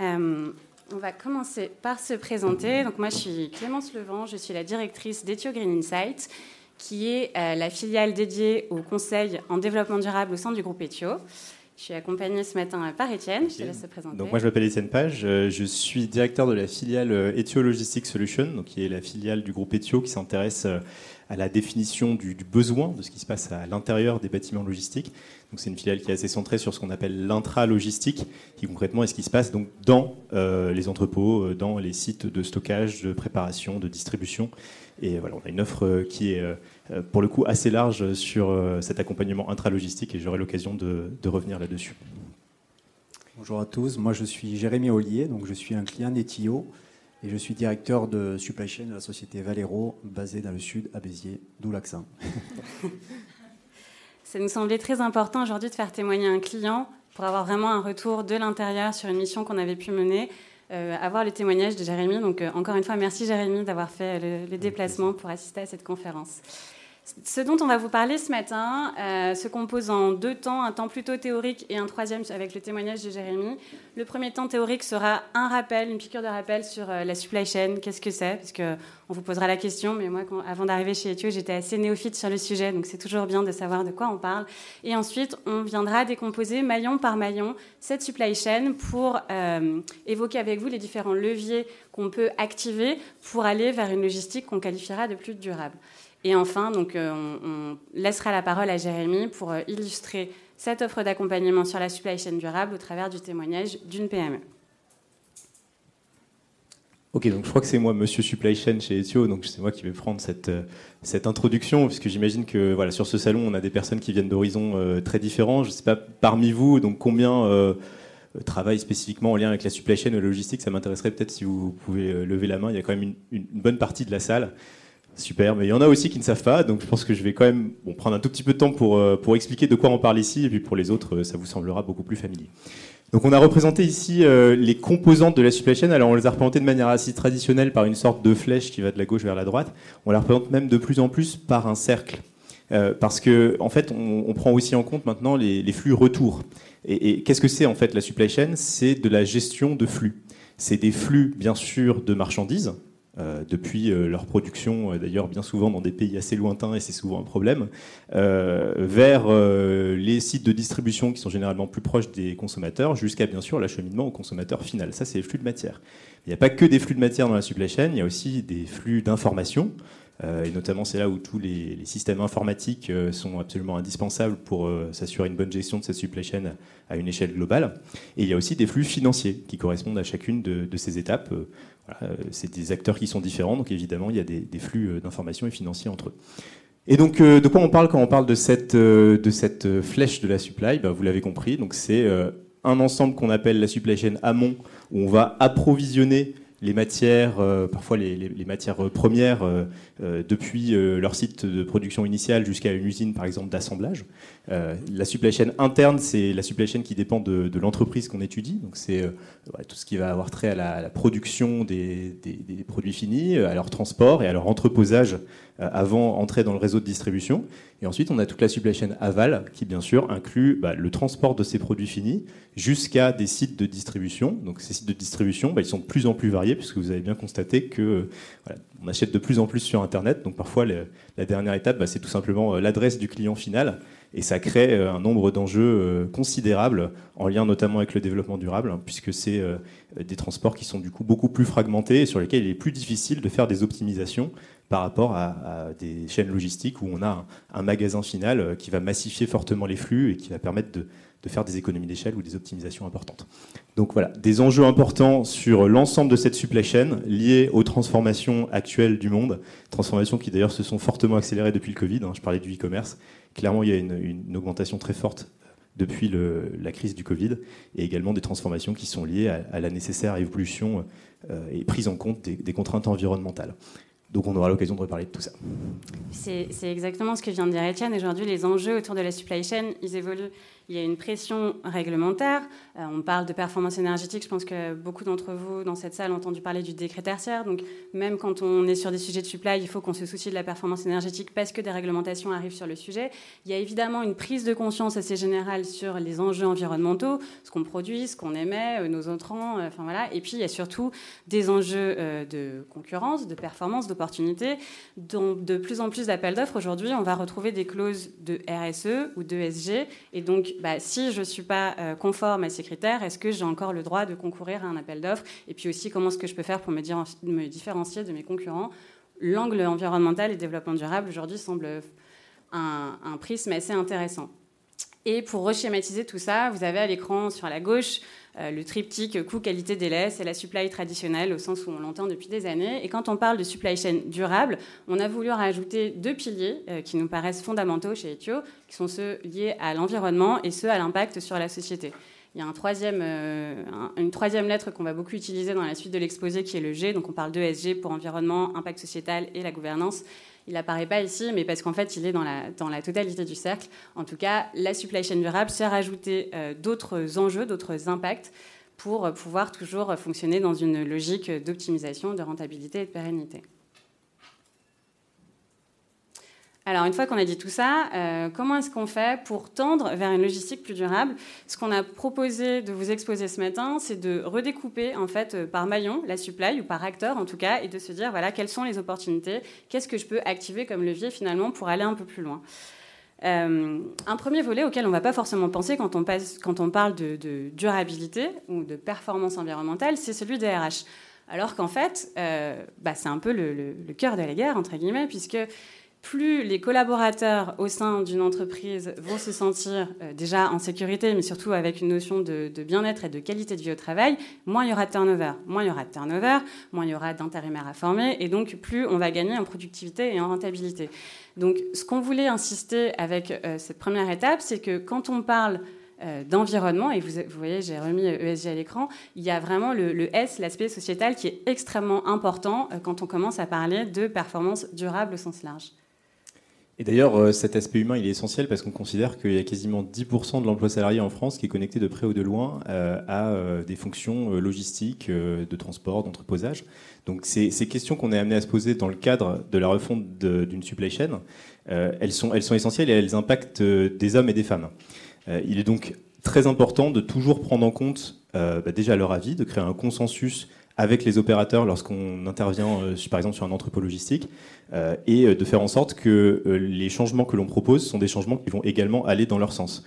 Euh, on va commencer par se présenter. Donc moi, je suis Clémence Levent, je suis la directrice d'Ethio Green Insight, qui est euh, la filiale dédiée au conseil en développement durable au sein du groupe Ethio. Je suis accompagnée ce matin par Étienne. Je te laisse te présenter. Donc moi, je m'appelle Étienne Page. Je suis directeur de la filiale Ethio Logistics Solutions, donc qui est la filiale du groupe Ethio qui s'intéresse à la définition du, besoin de ce qui se passe à l'intérieur des bâtiments logistiques. Donc c'est une filiale qui est assez centrée sur ce qu'on appelle l'intra-logistique, qui concrètement est ce qui se passe donc dans euh, les entrepôts, euh, dans les sites de stockage, de préparation, de distribution. Et voilà, on a une offre euh, qui est pour le coup assez large sur cet accompagnement intra-logistique et j'aurai l'occasion de, de revenir là-dessus. Bonjour à tous, moi je suis Jérémy Ollier, donc je suis un client d'Etio et je suis directeur de supply chain de la société Valero, basée dans le sud, à Béziers, d'où l'accent. Ça nous semblait très important aujourd'hui de faire témoigner un client pour avoir vraiment un retour de l'intérieur sur une mission qu'on avait pu mener, euh, avoir le témoignage de Jérémy. Donc euh, encore une fois, merci Jérémy d'avoir fait le déplacement pour assister à cette conférence. Ce dont on va vous parler ce matin euh, se compose en deux temps, un temps plutôt théorique et un troisième avec le témoignage de Jérémy. Le premier temps théorique sera un rappel, une piqûre de rappel sur euh, la supply chain, qu'est-ce que c'est? Parce qu'on vous posera la question, mais moi, avant d'arriver chez Ethio, j'étais assez néophyte sur le sujet, donc c'est toujours bien de savoir de quoi on parle. Et ensuite, on viendra décomposer maillon par maillon cette supply chain pour euh, évoquer avec vous les différents leviers qu'on peut activer pour aller vers une logistique qu'on qualifiera de plus durable. Et enfin, donc, euh, on, laissera la parole à Jérémy pour euh, illustrer cette offre d'accompagnement sur la supply chain durable au travers du témoignage d'une PME. Ok, donc je crois que c'est moi, Monsieur Supply Chain chez Ethio, donc c'est moi qui vais prendre cette, euh, cette introduction, puisque j'imagine que voilà, sur ce salon, on a des personnes qui viennent d'horizons très différents. Je ne sais pas parmi vous, donc combien travaillent spécifiquement en lien avec la supply chain et la logistique? Ça m'intéresserait peut-être si vous pouvez lever la main. Il y a quand même une bonne partie de la salle. Super, mais il y en a aussi qui ne savent pas, donc je pense que je vais quand même prendre un tout petit peu de temps pour, euh, pour expliquer de quoi on parle ici, et puis pour les autres, euh, ça vous semblera beaucoup plus familier. Donc on a représenté ici euh, les composantes de la supply chain, alors on les a représentées de manière assez traditionnelle par une sorte de flèche qui va de la gauche vers la droite, on la représente même de plus en plus par un cercle, parce que en fait on, prend aussi en compte maintenant les, flux retour. Et, et qu'est-ce que c'est en fait la supply chain? C'est de la gestion de flux. C'est des flux bien sûr de marchandises, euh, depuis euh, leur production, euh, d'ailleurs bien souvent dans des pays assez lointains, et c'est souvent un problème, vers les sites de distribution qui sont généralement plus proches des consommateurs, jusqu'à bien sûr l'acheminement au consommateur final. Ça, c'est les flux de matière. Il n'y a pas que des flux de matière dans la supply chain, il y a aussi des flux d'informations. Et notamment, c'est là où tous les, systèmes informatiques sont absolument indispensables pour s'assurer une bonne gestion de cette supply chain à une échelle globale. Et il y a aussi des flux financiers qui correspondent à chacune de, ces étapes. Euh, c'est des acteurs qui sont différents, donc évidemment, il y a des, flux euh, d'informations et financiers entre eux. Et donc, euh, de quoi on parle quand on parle de cette, de cette flèche de la supply? Bah, Vous l'avez compris, c'est un ensemble qu'on appelle la supply chain amont, où on va approvisionner les matières, euh, parfois les, matières premières, euh, euh, depuis leur site de production initiale jusqu'à une usine, par exemple, d'assemblage. la supply chain interne, c'est la supply chain qui dépend de, l'entreprise qu'on étudie. Donc, c'est tout ce qui va avoir trait à la, production des, produits finis, à leur transport et à leur entreposage avant entrée dans le réseau de distribution. Et ensuite, on a toute la supply chain aval, qui bien sûr inclut bah, le transport de ces produits finis jusqu'à des sites de distribution. Donc ces sites de distribution, bah, ils sont de plus en plus variés, puisque vous avez bien constaté que on achète de plus en plus sur Internet. Donc parfois, la dernière étape, bah, c'est tout simplement euh, l'adresse du client final. Et ça crée euh, un nombre d'enjeux euh, considérables, en lien notamment avec le développement durable, hein, puisque c'est des transports qui sont du coup beaucoup plus fragmentés et sur lesquels il est plus difficile de faire des optimisations par rapport à, des chaînes logistiques où on a un, magasin final qui va massifier fortement les flux et qui va permettre de, de faire des économies d'échelle ou des optimisations importantes. Donc voilà, des enjeux importants sur l'ensemble de cette supply chain liés aux transformations actuelles du monde, transformations qui d'ailleurs se sont fortement accélérées depuis le Covid. Hein. je parlais du e-commerce. Clairement, il y a une, augmentation très forte depuis la crise du Covid, et également des transformations qui sont liées à, la nécessaire évolution euh, et prise en compte des, contraintes environnementales. Donc on aura l'occasion de reparler de tout ça. C'est exactement ce que vient de dire Etienne. Aujourd'hui, les enjeux autour de la supply chain, ils évoluent il y a une pression réglementaire. Euh, on parle de performance énergétique. Je pense que beaucoup d'entre vous dans cette salle ont entendu parler du décret tertiaire. Donc, même quand on est sur des sujets de supply, il faut qu'on se soucie de la performance énergétique parce que des réglementations arrivent sur le sujet. Il y a évidemment une prise de conscience assez générale sur les enjeux environnementaux, ce qu'on produit, ce qu'on émet, euh, nos entrants. Euh, enfin voilà. Et puis, il y a surtout des enjeux de concurrence, de performance, d'opportunité. Dont de plus en plus d'appels d'offres aujourd'hui, on va retrouver des clauses de RSE ou de SG. Et donc, bah, si je ne suis pas euh, conforme à ces critères, est-ce que j'ai encore le droit de concourir à un appel d'offres? Et puis aussi, comment est-ce que je peux faire pour me, différencier de mes concurrents? L'angle environnemental et développement durable aujourd'hui semble un, prisme assez intéressant. Et pour reschématiser tout ça, vous avez à l'écran sur la gauche le triptyque coût-qualité délai, c'est la supply traditionnelle au sens où on l'entend depuis des années. Et quand on parle de supply chain durable, on a voulu rajouter deux piliers euh, qui nous paraissent fondamentaux chez Ethio, qui sont ceux liés à l'environnement et ceux à l'impact sur la société. Il y a euh, une troisième lettre qu'on va beaucoup utiliser dans la suite de l'exposé qui est le G. Donc on parle d'ESG pour environnement, impact sociétal et la gouvernance. Il n'apparaît pas ici, mais parce qu'en fait, il est dans la, totalité du cercle. En tout cas, la supply chain durable sert à ajouter euh, d'autres enjeux, d'autres impacts pour pouvoir toujours fonctionner dans une logique d'optimisation, de rentabilité et de pérennité. Alors, une fois qu'on a dit tout ça, euh, comment est-ce qu'on fait pour tendre vers une logistique plus durable? Ce qu'on a proposé de vous exposer ce matin, c'est de redécouper en fait euh, par maillon la supply ou par acteur en tout cas, et de se dire voilà quelles sont les opportunités, qu'est-ce que je peux activer comme levier finalement pour aller un peu plus loin? Euh, un premier volet auquel on ne va pas forcément penser quand on, parle de, durabilité ou de performance environnementale, c'est celui des RH. Alors qu'en fait, bah, c'est un peu le, le, cœur de la guerre, entre guillemets, puisque plus les collaborateurs au sein d'une entreprise vont se sentir euh, déjà en sécurité, mais surtout avec une notion de, bien-être et de qualité de vie au travail, moins il y aura de turnover. Moins il y aura de turnover, moins il y aura d'intérimaires à former, et donc plus on va gagner en productivité et en rentabilité. Donc ce qu'on voulait insister avec euh, cette première étape, c'est que quand on parle euh, d'environnement, et vous, voyez, j'ai remis ESG à l'écran, il y a vraiment le, le S, l'aspect sociétal, qui est extrêmement important quand on commence à parler de performance durable au sens large. Et d'ailleurs, euh, cet aspect humain, il est essentiel parce qu'on considère qu'il y a quasiment 10% de l'emploi salarié en France qui est connecté de près ou de loin euh, à euh, des fonctions logistiques, de transport, d'entreposage. Donc ces, questions qu'on est amené à se poser dans le cadre de la refonte d'une supply chain, elles, sont, elles sont essentielles et elles impactent des hommes et des femmes. il est donc très important de toujours prendre en compte bah, déjà leur avis, de créer un consensus avec les opérateurs lorsqu'on intervient, par exemple, sur un entrepôt logistique, euh, et euh, de faire en sorte que euh, les changements que l'on propose sont des changements qui vont également aller dans leur sens.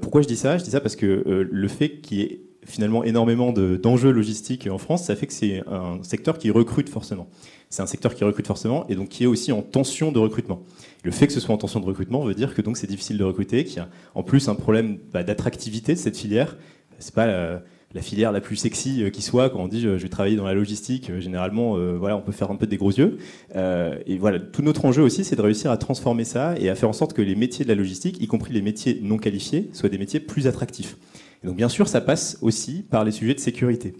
pourquoi je dis ça? Je dis ça parce que le fait qu'il y ait finalement énormément d'enjeux logistiques en France, ça fait que c'est un secteur qui recrute forcément. C'est un secteur qui recrute forcément et donc qui est aussi en tension de recrutement. Le fait que ce soit en tension de recrutement veut dire que donc c'est difficile de recruter, qu'il y a en plus un problème bah, d'attractivité de cette filière. C'est pas la filière la plus sexy euh, qui soit quand on dit je, vais travailler dans la logistique euh, généralement euh, voilà on peut faire un peu des gros yeux. Et voilà tout notre enjeu aussi c'est de réussir à transformer ça et à faire en sorte que les métiers de la logistique y compris les métiers non qualifiés soient des métiers plus attractifs. Donc bien sûr ça passe aussi par les sujets de sécurité.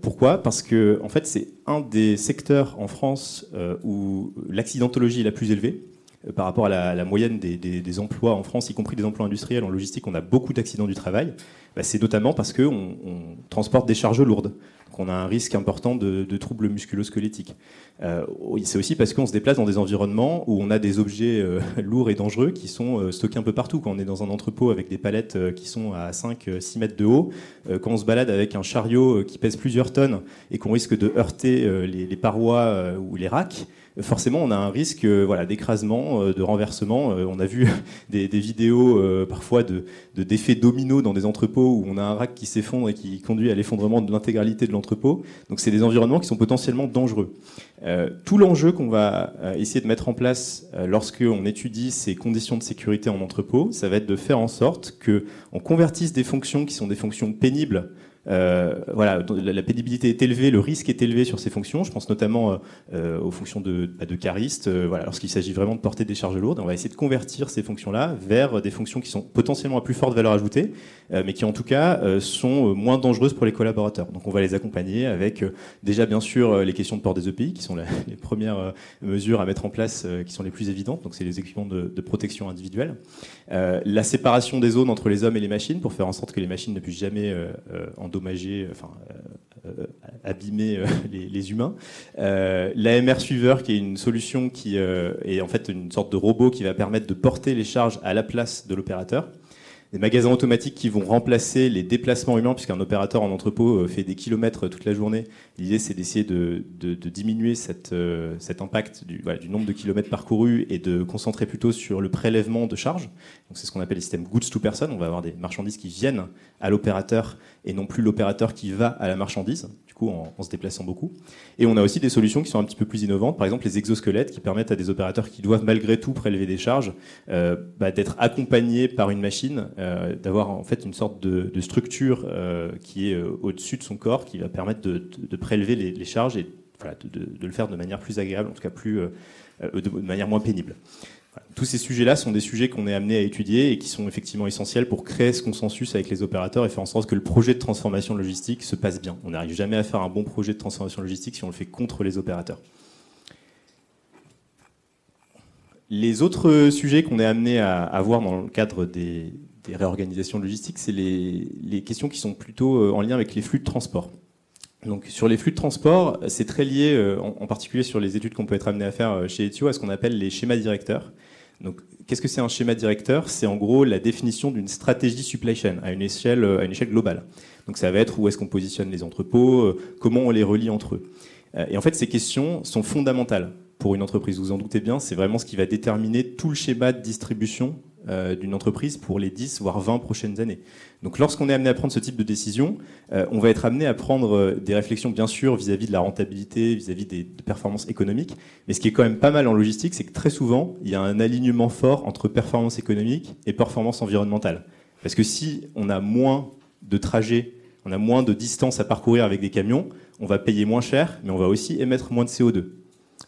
Pourquoi? Parce que en fait, c'est un des secteurs en France où l'accidentologie est la plus élevée par rapport à la, moyenne des, emplois en France, y compris des emplois industriels en logistique. On a beaucoup d'accidents du travail. Bah, c'est notamment parce qu'on on transporte des charges lourdes. Donc on a un risque important de, troubles musculo-squelettiques. Euh, c'est aussi parce qu'on se déplace dans des environnements où on a des objets euh, lourds et dangereux qui sont euh, stockés un peu partout. Quand on est dans un entrepôt avec des palettes qui sont à 5-6 mètres de haut, quand on se balade avec un chariot qui pèse plusieurs tonnes et qu'on risque de heurter les, parois ou les racks, forcément, on a un risque voilà, d'écrasement, de renversement. on a vu des, vidéos parfois de, d'effets domino dans des entrepôts où on a un rack qui s'effondre et qui conduit à l'effondrement de l'intégralité de l'entrepôt. Donc, c'est des environnements qui sont potentiellement dangereux. Euh, tout l'enjeu qu'on va euh, essayer de mettre en place euh, lorsqu'on étudie ces conditions de sécurité en entrepôt, ça va être de faire en sorte qu'on convertisse des fonctions qui sont des fonctions pénibles voilà, la, pénibilité est élevée, le risque est élevé sur ces fonctions. Je pense notamment aux fonctions de, bah, de cariste, voilà, lorsqu'il s'agit vraiment de porter des charges lourdes. On va essayer de convertir ces fonctions-là vers des fonctions qui sont potentiellement à plus forte valeur ajoutée, mais qui en tout cas sont moins dangereuses pour les collaborateurs. Donc on va les accompagner avec déjà bien sûr les questions de port des EPI, qui sont les premières mesures à mettre en place, qui sont les plus évidentes. Donc c'est les équipements de, de protection individuelle. la séparation des zones entre les hommes et les machines pour faire en sorte que les machines ne puissent jamais euh, euh, endommager, enfin euh, abîmer les, humains. L'AMR Suiveur, qui est une solution qui est en fait une sorte de robot qui va permettre de porter les charges à la place de l'opérateur des magasins automatiques qui vont remplacer les déplacements humains, puisqu'un opérateur en entrepôt euh, fait des kilomètres toute la journée. L'idée, c'est d'essayer de, diminuer euh, cet impact du, nombre de kilomètres parcourus et de concentrer plutôt sur le prélèvement de charges. c'est ce qu'on appelle les systèmes goods to person. On va avoir des marchandises qui viennent à l'opérateur et non plus l'opérateur qui va à la marchandise en, se déplaçant beaucoup. Et on a aussi des solutions qui sont un petit peu plus innovantes, par exemple les exosquelettes qui permettent à des opérateurs qui doivent malgré tout prélever des charges euh, bah, d'être accompagnés par une machine, euh, d'avoir en fait une sorte de, structure euh, qui est au-dessus de son corps, qui va permettre de, prélever les, charges et de, le faire de manière plus agréable, en tout cas plus, de manière moins pénible. Tous ces sujets-là sont des sujets qu'on est amené à étudier et qui sont effectivement essentiels pour créer ce consensus avec les opérateurs et faire en sorte que le projet de transformation logistique se passe bien. On n'arrive jamais à faire un bon projet de transformation logistique si on le fait contre les opérateurs. Les autres sujets qu'on est amené à, avoir dans le cadre des, réorganisations logistiques, c'est les, questions qui sont plutôt euh, en lien avec les flux de transport. Donc sur les flux de transport, c'est très lié, euh, en, particulier sur les études qu'on peut être amené à faire euh, chez Etio, à ce qu'on appelle les schémas directeurs. Donc, qu'est-ce que c'est un schéma directeur? C'est en gros la définition d'une stratégie supply chain à une échelle, à une échelle globale. Donc, ça va être où est-ce qu'on positionne les entrepôts, euh, comment on les relie entre eux. Euh, et en fait, ces questions sont fondamentales pour une entreprise. Vous en doutez bien, c'est vraiment ce qui va déterminer tout le schéma de distribution euh, d'une entreprise pour les 10 voire 20 prochaines années. Donc lorsqu'on est amené à prendre ce type de décision, euh, on va être amené à prendre euh, des réflexions bien sûr vis-à-vis de la rentabilité, vis-à-vis des performances économiques, mais ce qui est quand même pas mal en logistique, c'est que très souvent, il y a un alignement fort entre performance économique et performance environnementale. Parce que si on a moins de trajets, on a moins de distance à parcourir avec des camions, on va payer moins cher, mais on va aussi émettre moins de CO2.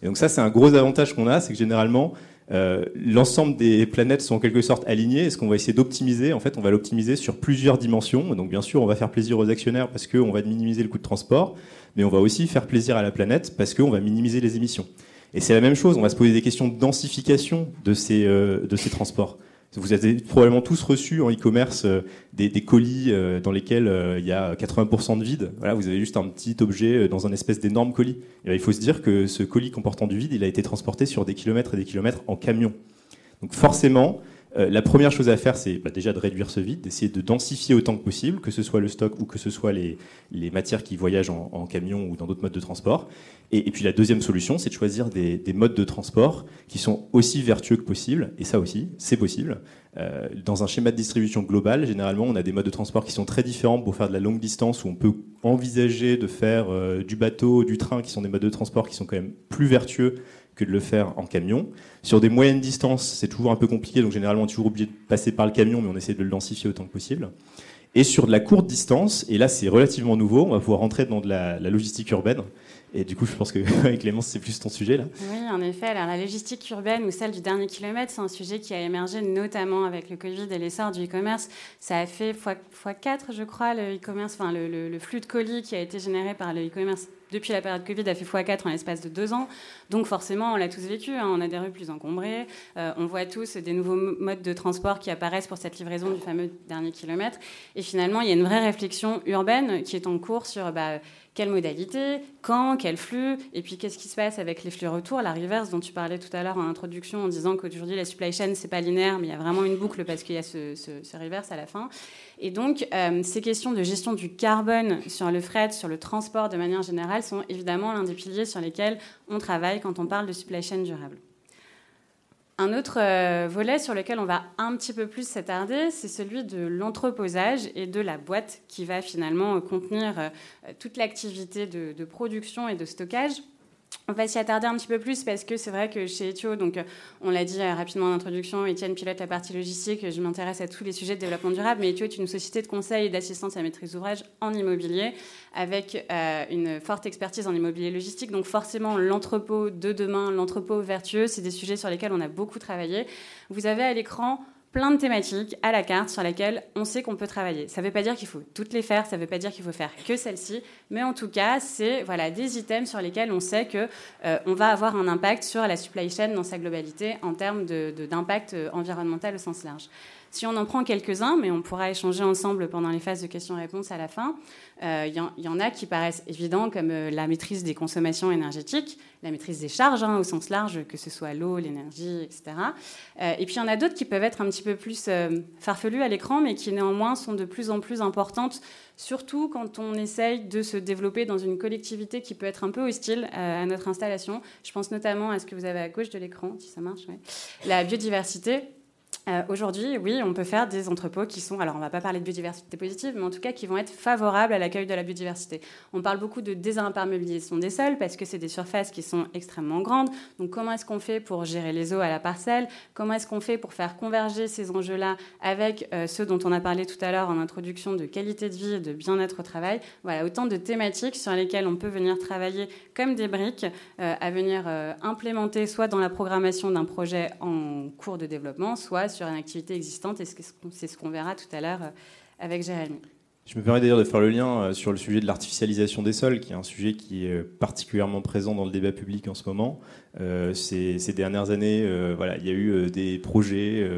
Et donc ça, c'est un gros avantage qu'on a, c'est que généralement, euh, l'ensemble des planètes sont en quelque sorte alignées. Et ce qu'on va essayer d'optimiser, en fait, on va l'optimiser sur plusieurs dimensions. Donc, bien sûr, on va faire plaisir aux actionnaires parce qu'on va minimiser le coût de transport, mais on va aussi faire plaisir à la planète parce qu'on va minimiser les émissions. Et c'est la même chose. On va se poser des questions de densification de euh, de ces transports. Vous avez probablement tous reçu en e-commerce euh, des, colis euh, dans lesquels euh, il y a 80% de vide. Voilà, vous avez juste un petit objet dans un espèce d'énorme colis. il faut se dire que ce colis comportant du vide, il a été transporté sur des kilomètres et des kilomètres en camion. Donc forcément, euh, la première chose à faire, c'est bah, déjà de réduire ce vide, d'essayer de densifier autant que possible, que ce soit le stock ou que ce soit les, matières qui voyagent en, camion ou dans d'autres modes de transport. Et, puis la deuxième solution, c'est de choisir des, modes de transport qui sont aussi vertueux que possible. Et ça aussi, c'est possible. Euh, dans un schéma de distribution global, généralement, on a des modes de transport qui sont très différents pour faire de la longue distance, où on peut envisager de faire euh, du bateau, du train, qui sont des modes de transport qui sont quand même plus vertueux que de le faire en camion. Sur des moyennes distances, c'est toujours un peu compliqué, donc généralement on est toujours obligé de passer par le camion, mais on essaie de le densifier autant que possible. Et sur de la courte distance, et là c'est relativement nouveau, on va pouvoir rentrer dans de la, logistique urbaine. Et du coup, je pense que Clémence, c'est plus ton sujet là. Oui, en effet. Alors, la logistique urbaine ou celle du dernier kilomètre, c'est un sujet qui a émergé notamment avec le Covid et l'essor du e-commerce. Ça a fait x4, je crois, le e-commerce, enfin le, le, flux de colis qui a été généré par le e-commerce depuis la période Covid, a fait x4 en l'espace de deux ans. Donc forcément, on l'a tous vécu. Hein. On a des rues plus encombrées. Euh, on voit tous des nouveaux modes de transport qui apparaissent pour cette livraison du fameux dernier kilomètre. Et finalement, il y a une vraie réflexion urbaine qui est en cours sur bah, quelle modalité, quand, quel flux, et puis qu'est-ce qui se passe avec les flux retour, la reverse dont tu parlais tout à l'heure en introduction en disant qu'aujourd'hui la supply chain c'est pas linéaire, mais il y a vraiment une boucle parce qu'il y a ce, ce, reverse à la fin. Et donc euh, ces questions de gestion du carbone sur le fret, sur le transport de manière générale sont évidemment l'un des piliers sur lesquels on travaille quand on parle de supply chain durable. Un autre euh, volet sur lequel on va un petit peu plus s'attarder, c'est celui de l'entreposage et de la boîte qui va finalement contenir euh, toute l'activité de, production et de stockage. On va s'y attarder un petit peu plus parce que c'est vrai que chez Ethio, donc euh, on l'a dit euh, rapidement en introduction, Étienne pilote la partie logistique, je m'intéresse à tous les sujets de développement durable, mais Ethio est une société de conseil et d'assistance à maîtrise d'ouvrage en immobilier avec euh, une forte expertise en immobilier logistique. Donc forcément, l'entrepôt de demain, l'entrepôt vertueux, c'est des sujets sur lesquels on a beaucoup travaillé. Vous avez à l'écran plein de thématiques à la carte sur lesquelles on sait qu'on peut travailler. Ça ne veut pas dire qu'il faut toutes les faire, ça ne veut pas dire qu'il faut faire que celles-ci, mais en tout cas, c'est voilà, des items sur lesquels on sait qu'on euh, on va avoir un impact sur la supply chain dans sa globalité en termes d'impact euh, environnemental au sens large. Si on en prend quelques-uns, mais on pourra échanger ensemble pendant les phases de questions-réponses à la fin, il euh, y, en a qui paraissent évidents comme euh, la maîtrise des consommations énergétiques, la maîtrise des charges hein, au sens large, que ce soit l'eau, l'énergie, etc. Euh, et puis il y en a d'autres qui peuvent être un petit peu plus farfelues à l'écran, mais qui néanmoins sont de plus en plus importantes, surtout quand on essaye de se développer dans une collectivité qui peut être un peu hostile à notre installation. Je pense notamment à ce que vous avez à gauche de l'écran, si ça marche, la biodiversité. Euh, aujourd'hui, oui, on peut faire des entrepôts qui sont, alors on ne va pas parler de biodiversité positive, mais en tout cas qui vont être favorables à l'accueil de la biodiversité. On parle beaucoup de désimperméabilisation des sols parce que c'est des surfaces qui sont extrêmement grandes. Donc comment est-ce qu'on fait pour gérer les eaux à la parcelle? Comment est-ce qu'on fait pour faire converger ces enjeux-là avec euh, ceux dont on a parlé tout à l'heure en introduction de qualité de vie et de bien-être au travail? Voilà, autant de thématiques sur lesquelles on peut venir travailler comme des briques euh, à venir implémenter soit dans la programmation d'un projet en cours de développement, soit sur une activité existante, et c'est ce qu'on verra tout à l'heure euh, avec Jérémy. Je me permets d'ailleurs de faire le lien euh, sur le sujet de l'artificialisation des sols, qui est un sujet qui est particulièrement présent dans le débat public en ce moment. Euh, ces, dernières années, voilà, il y a eu des projets,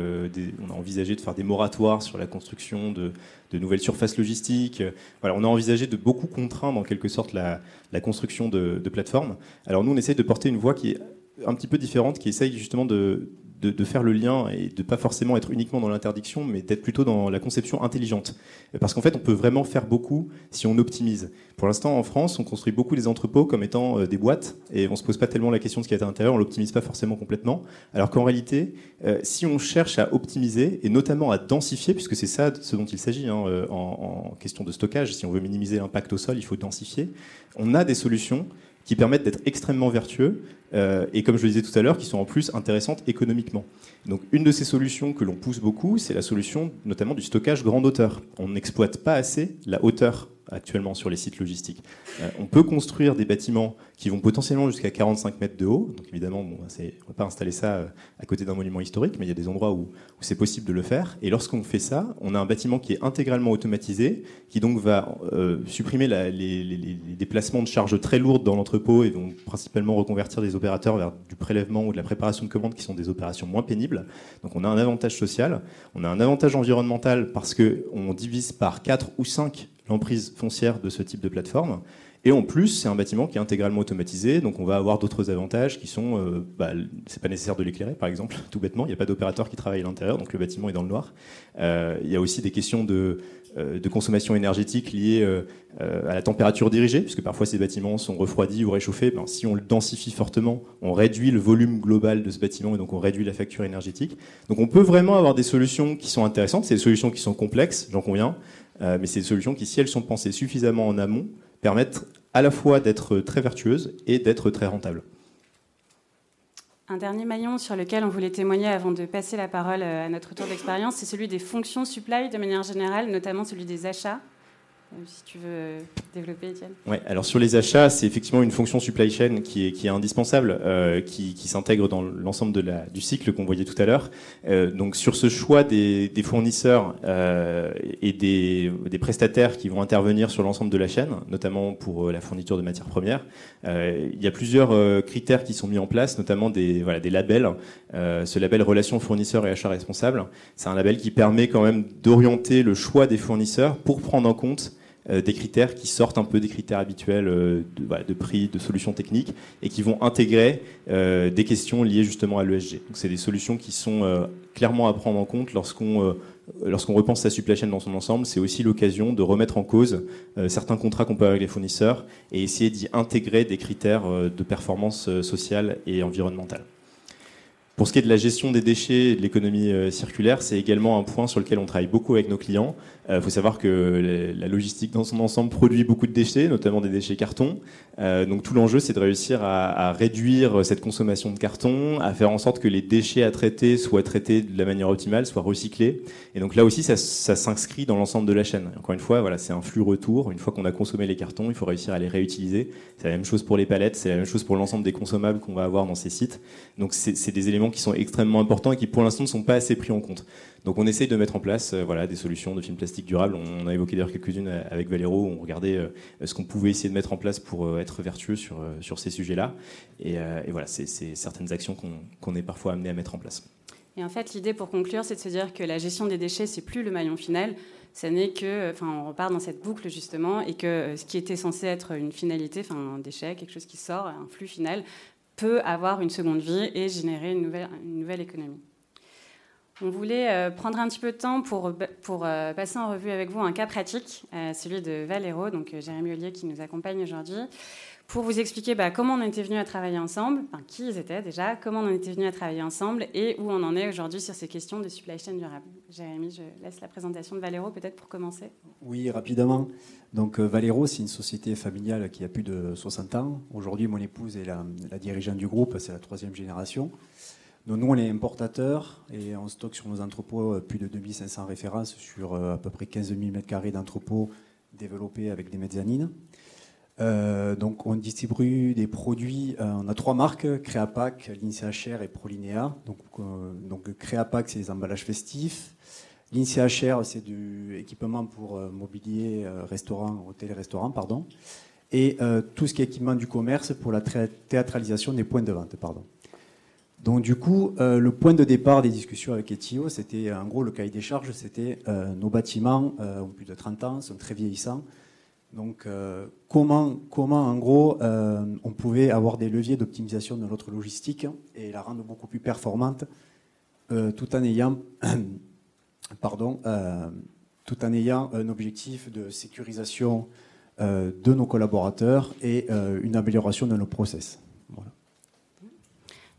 on a envisagé de faire des moratoires sur la construction de, nouvelles surfaces logistiques. Voilà, on a envisagé de beaucoup contraindre en quelque sorte la, construction de, plateformes. Alors nous, on essaie de porter une voie qui est un petit peu différente, qui essaye justement de, de, faire le lien et de pas forcément être uniquement dans l'interdiction, mais d'être plutôt dans la conception intelligente. Parce qu'en fait, on peut vraiment faire beaucoup si on optimise. Pour l'instant, en France, on construit beaucoup des entrepôts comme étant euh, des boîtes et on se pose pas tellement la question de ce qu'il y a à l'intérieur, on l'optimise pas forcément complètement. Alors qu'en réalité, euh, si on cherche à optimiser et notamment à densifier, puisque c'est ça ce dont il s'agit hein, euh, en question de stockage, si on veut minimiser l'impact au sol, il faut densifier. On a des solutions qui permettent d'être extrêmement vertueux euh, et comme je le disais tout à l'heure, qui sont en plus intéressantes économiquement. Donc une de ces solutions que l'on pousse beaucoup, c'est la solution notamment du stockage grande hauteur. On n'exploite pas assez la hauteur actuellement sur les sites logistiques. Euh, on peut construire des bâtiments qui vont potentiellement jusqu'à 45 mètres de haut. Donc évidemment, on ne va pas installer ça euh, à côté d'un monument historique, mais il y a des endroits où, c'est possible de le faire. Et lorsqu'on fait ça, on a un bâtiment qui est intégralement automatisé, qui donc va euh, supprimer les, déplacements de charges très lourdes dans l'entrepôt et donc principalement reconvertir des opérateurs vers du prélèvement ou de la préparation de commandes qui sont des opérations moins pénibles. Donc on a un avantage social, on a un avantage environnemental parce qu'on divise par 4 ou 5 l'emprise foncière de ce type de plateforme. Et en plus, c'est un bâtiment qui est intégralement automatisé, donc on va avoir d'autres avantages qui sont, euh, bah, c'est pas nécessaire de l'éclairer, par exemple, tout bêtement, il n'y a pas d'opérateur qui travaille à l'intérieur, donc le bâtiment est dans le noir. Euh, il y a aussi des questions de, de consommation énergétique liées à la température dirigée, puisque parfois ces bâtiments sont refroidis ou réchauffés. Ben, si on le densifie fortement, on réduit le volume global de ce bâtiment et donc on réduit la facture énergétique. Donc on peut vraiment avoir des solutions qui sont intéressantes, c'est des solutions qui sont complexes, j'en conviens, euh, mais c'est des solutions qui, si elles sont pensées suffisamment en amont, permettent à la fois d'être très vertueuses et d'être très rentables. Un dernier maillon sur lequel on voulait témoigner avant de passer la parole euh, à notre tour d'expérience, c'est celui des fonctions supply de manière générale, notamment celui des achats. Euh, si tu veux développer, Étienne. Ouais, alors sur les achats, c'est effectivement une fonction supply chain qui est, qui est indispensable, euh, qui, qui s'intègre dans l'ensemble de la, du cycle qu'on voyait tout à l'heure. Euh, donc sur ce choix des, des fournisseurs euh, et des, des, prestataires qui vont intervenir sur l'ensemble de la chaîne, notamment pour euh, la fourniture de matières premières, euh, il y a plusieurs critères qui sont mis en place, notamment des, voilà, des labels. ce label relation fournisseur et achat responsable, c'est un label qui permet quand même d'orienter le choix des fournisseurs pour prendre en compte euh, des critères qui sortent un peu des critères habituels euh, de, prix, de solutions techniques, et qui vont intégrer euh, des questions liées justement à l'ESG. Donc c'est des solutions qui sont clairement à prendre en compte lorsqu'on repense la supply chain dans son ensemble, c'est aussi l'occasion de remettre en cause certains contrats qu'on peut avoir avec les fournisseurs et essayer d'y intégrer des critères de performance sociale et environnementale. Pour ce qui est de la gestion des déchets et de l'économie circulaire, c'est également un point sur lequel on travaille beaucoup avec nos clients. Il faut savoir que la logistique dans son ensemble produit beaucoup de déchets, notamment des déchets carton. donc tout l'enjeu, c'est de réussir à, à, réduire cette consommation de carton, à faire en sorte que les déchets à traiter soient traités de la manière optimale, soient recyclés. Et donc là aussi, ça, ça s'inscrit dans l'ensemble de la chaîne. encore une fois, voilà, c'est un flux retour. Une fois qu'on a consommé les cartons, il faut réussir à les réutiliser. C'est la même chose pour les palettes, c'est la même chose pour l'ensemble des consommables qu'on va avoir dans ces sites. Donc c'est des éléments qui sont extrêmement importants et qui pour l'instant ne sont pas assez pris en compte. Donc on essaye de mettre en place euh, voilà, des solutions de films plastiques durables. On, a évoqué d'ailleurs quelques-unes avec Valero, on regardait euh, ce qu'on pouvait essayer de mettre en place pour euh, être vertueux sur, sur ces sujets-là. Et, voilà, c'est certaines actions qu'on est parfois amené à mettre en place. Et en fait, l'idée pour conclure, c'est de se dire que la gestion des déchets, c'est plus le maillon final. Ça n'est que, enfin, on repart dans cette boucle justement, et que ce qui était censé être une finalité, enfin, un déchet, quelque chose qui sort, un flux final, peut avoir une seconde vie et générer une nouvelle, une nouvelle économie. On voulait euh, prendre un petit peu de temps pour, pour euh, passer en revue avec vous un cas pratique, euh, celui de Valero, donc Jérémy Ollier qui nous accompagne aujourd'hui, pour vous expliquer bah, comment on était venu à travailler ensemble, qui ils étaient déjà, comment on était venu à travailler ensemble et où on en est aujourd'hui sur ces questions de supply chain durable. Jérémy, je laisse la présentation de Valero peut-être pour commencer. Oui, rapidement. Donc Valero, c'est une société familiale qui a plus de 60 ans. Aujourd'hui, mon épouse est la dirigeante du groupe, c'est la troisième génération. Nous, on est importateurs et on stocke sur nos entrepôts euh, plus de 2500 références sur euh, à peu près 15 000 m2 d'entrepôts développés avec des mezzanines. Euh, donc on distribue des produits, on a trois marques, Créapac, LINCHR et Prolinea. Donc, Créapac, c'est les emballages festifs. LINCHR, c'est du équipement pour mobilier, restaurant, hôtel et restaurant, pardon. Et tout ce qui est équipement du commerce pour la théâtralisation des points de vente, pardon. Donc du coup, euh, le point de départ des discussions avec Etio, c'était en gros le cahier des charges, c'était euh, nos bâtiments euh, ont plus de 30 ans, sont très vieillissants. Donc comment, comment en gros on pouvait avoir des leviers d'optimisation de notre logistique et la rendre beaucoup plus performante tout en ayant tout en ayant un objectif de sécurisation de nos collaborateurs et une amélioration de nos process.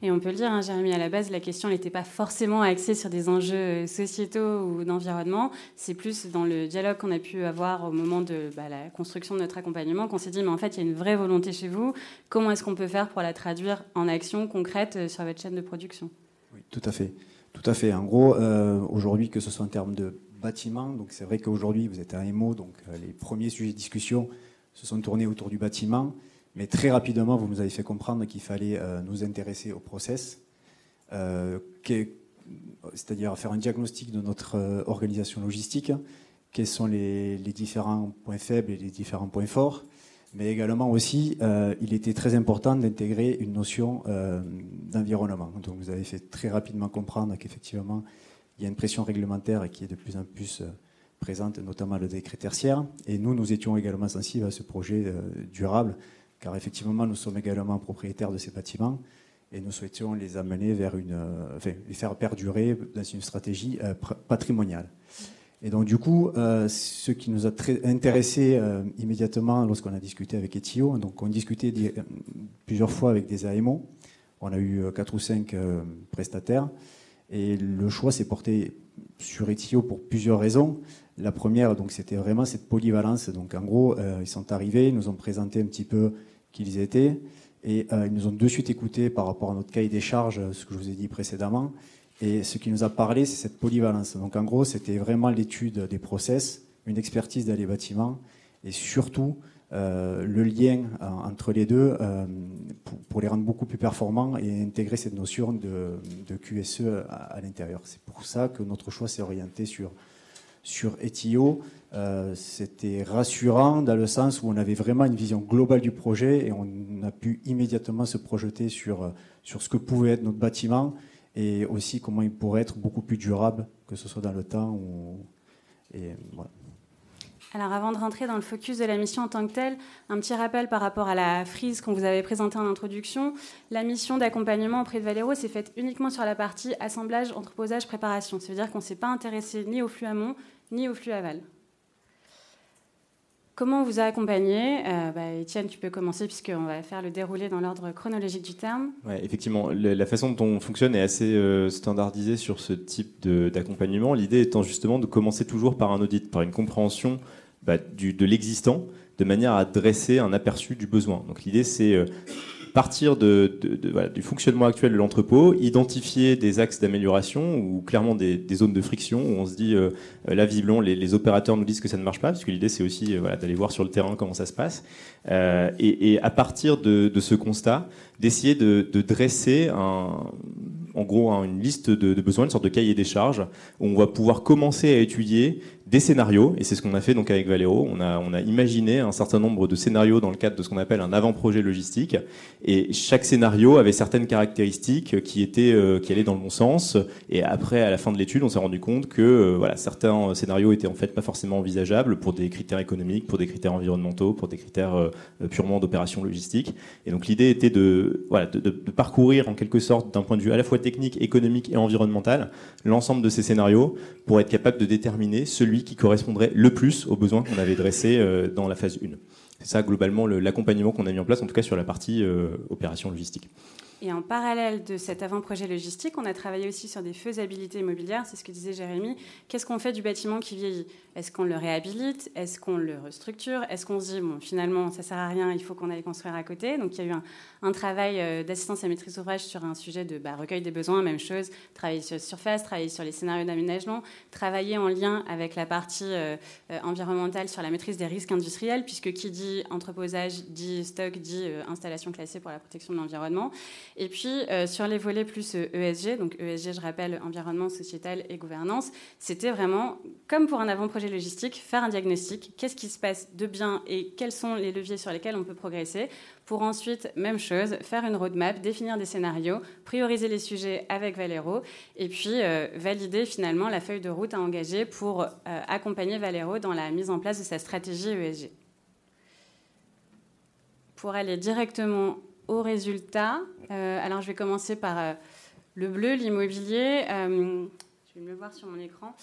Et on peut le dire, hein, Jérémy, à la base, la question n'était pas forcément axée sur des enjeux euh, sociétaux ou d'environnement. C'est plus dans le dialogue qu'on a pu avoir au moment de bah, la construction de notre accompagnement qu'on s'est dit, mais en fait, il y a une vraie volonté chez vous. Comment est-ce qu'on peut faire pour la traduire en action concrète euh, sur votre chaîne de production? Oui, tout à fait. Tout à fait. En gros, euh, aujourd'hui, que ce soit en termes de bâtiment, donc c'est vrai qu'aujourd'hui, vous êtes à EMO, donc les premiers sujets de discussion se sont tournés autour du bâtiment. Mais très rapidement, vous nous avez fait comprendre qu'il fallait euh, nous intéresser au process, euh, c'est-à-dire faire un diagnostic de notre euh, organisation logistique, quels sont les, différents points faibles et les différents points forts, mais également aussi, il était très important d'intégrer une notion d'environnement. Donc vous avez fait très rapidement comprendre qu'effectivement, il y a une pression réglementaire qui est de plus en plus présente, notamment le décret tertiaire. Et nous, nous étions également sensibles à ce projet durable car effectivement, nous sommes également propriétaires de ces bâtiments et nous souhaitions les amener vers une, euh, enfin, les faire perdurer dans une stratégie euh, patrimoniale. Et donc, du coup, euh, ce qui nous a très intéressé immédiatement lorsqu'on a discuté avec Etio, donc on discutait plusieurs fois avec des AMO, on a eu quatre ou cinq prestataires, et le choix s'est porté sur Etio pour plusieurs raisons. La première, donc, c'était vraiment cette polyvalence. Donc, en gros, ils sont arrivés, ils nous ont présenté un petit peu qu'ils étaient. Et euh, ils nous ont de suite écouté par rapport à notre cahier des charges, ce que je vous ai dit précédemment. Et ce qui nous a parlé, c'est cette polyvalence. Donc en gros, c'était vraiment l'étude des process, une expertise dans les bâtiments, et surtout euh, le lien euh, entre les deux pour, les rendre beaucoup plus performants et intégrer cette notion de, QSE à, l'intérieur. C'est pour ça que notre choix s'est orienté sur, sur Etio, euh, c'était rassurant dans le sens où on avait vraiment une vision globale du projet et on a pu immédiatement se projeter sur, euh, sur ce que pouvait être notre bâtiment et aussi comment il pourrait être beaucoup plus durable, que ce soit dans le temps. Alors avant de rentrer dans le focus de la mission en tant que telle, un petit rappel par rapport à la frise qu'on vous avait présentée en introduction. La mission d'accompagnement auprès de Valero s'est faite uniquement sur la partie assemblage, entreposage, préparation. Ça veut dire qu'on ne s'est pas intéressé ni au flux amont ni au flux aval. Comment on vous a accompagné euh, bah, Étienne, tu peux commencer puisqu'on va faire le déroulé dans l'ordre chronologique du terme. Ouais, effectivement, la façon dont on fonctionne est assez euh, standardisée sur ce type d'accompagnement. L'idée étant justement de commencer toujours par un audit, par une compréhension bah, du, de l'existant, de manière à dresser un aperçu du besoin. Donc l'idée c'est euh, partir de, du fonctionnement actuel de l'entrepôt, identifier des axes d'amélioration ou clairement des, zones de friction où on se dit euh, là visiblement les, opérateurs nous disent que ça ne marche pas parce que l'idée c'est aussi euh, voilà, d'aller voir sur le terrain comment ça se passe. Euh, et, à partir de, ce constat d'essayer de, dresser un, en gros une liste de, de, besoins, une sorte de cahier des charges où on va pouvoir commencer à étudier des scénarios, et c'est ce qu'on a fait donc avec Valero. On a, imaginé un certain nombre de scénarios dans le cadre de ce qu'on appelle un avant-projet logistique, et chaque scénario avait certaines caractéristiques qui étaient, euh, qui allaient dans le bon sens. Et après, à la fin de l'étude, on s'est rendu compte que euh, voilà, certains scénarios étaient en fait pas forcément envisageables pour des critères économiques, pour des critères environnementaux, pour des critères euh, purement d'opération logistique. Et donc l'idée était de, voilà, parcourir en quelque sorte d'un point de vue à la fois technique, économique et environnemental l'ensemble de ces scénarios pour être capable de déterminer celui qui correspondrait le plus aux besoins qu'on avait dressés euh, dans la phase 1. C'est ça globalement l'accompagnement qu'on a mis en place, en tout cas sur la partie euh, opération logistique. Et en parallèle de cet avant-projet logistique, on a travaillé aussi sur des faisabilités immobilières. C'est ce que disait Jérémy. Qu'est-ce qu'on fait du bâtiment qui vieillit? Est-ce qu'on le réhabilite? Est-ce qu'on le restructure? Est-ce qu'on se dit, bon, finalement, ça sert à rien, il faut qu'on aille construire à côté? Donc il y a eu un, travail euh, d'assistance à maîtrise d'ouvrage sur un sujet de bah, recueil des besoins, même chose, travailler sur la surface, travailler sur les scénarios d'aménagement, travailler en lien avec la partie euh, euh, environnementale sur la maîtrise des risques industriels, puisque qui dit entreposage dit stock, dit installation classée pour la protection de l'environnement. Et puis, euh, sur les volets plus ESG, euh, e donc ESG, je rappelle, environnement, sociétal et gouvernance, c'était vraiment, comme pour un avant-projet logistique, faire un diagnostic. Qu'est-ce qui se passe de bien et quels sont les leviers sur lesquels on peut progresser pour ensuite, même chose, faire une roadmap, définir des scénarios, prioriser les sujets avec Valero et puis euh, valider finalement la feuille de route à engager pour accompagner Valero dans la mise en place de sa stratégie ESG. Pour aller directement aux résultats. Euh, alors, je vais commencer par euh, le bleu, l'immobilier. Euh, je vais me le voir sur mon écran.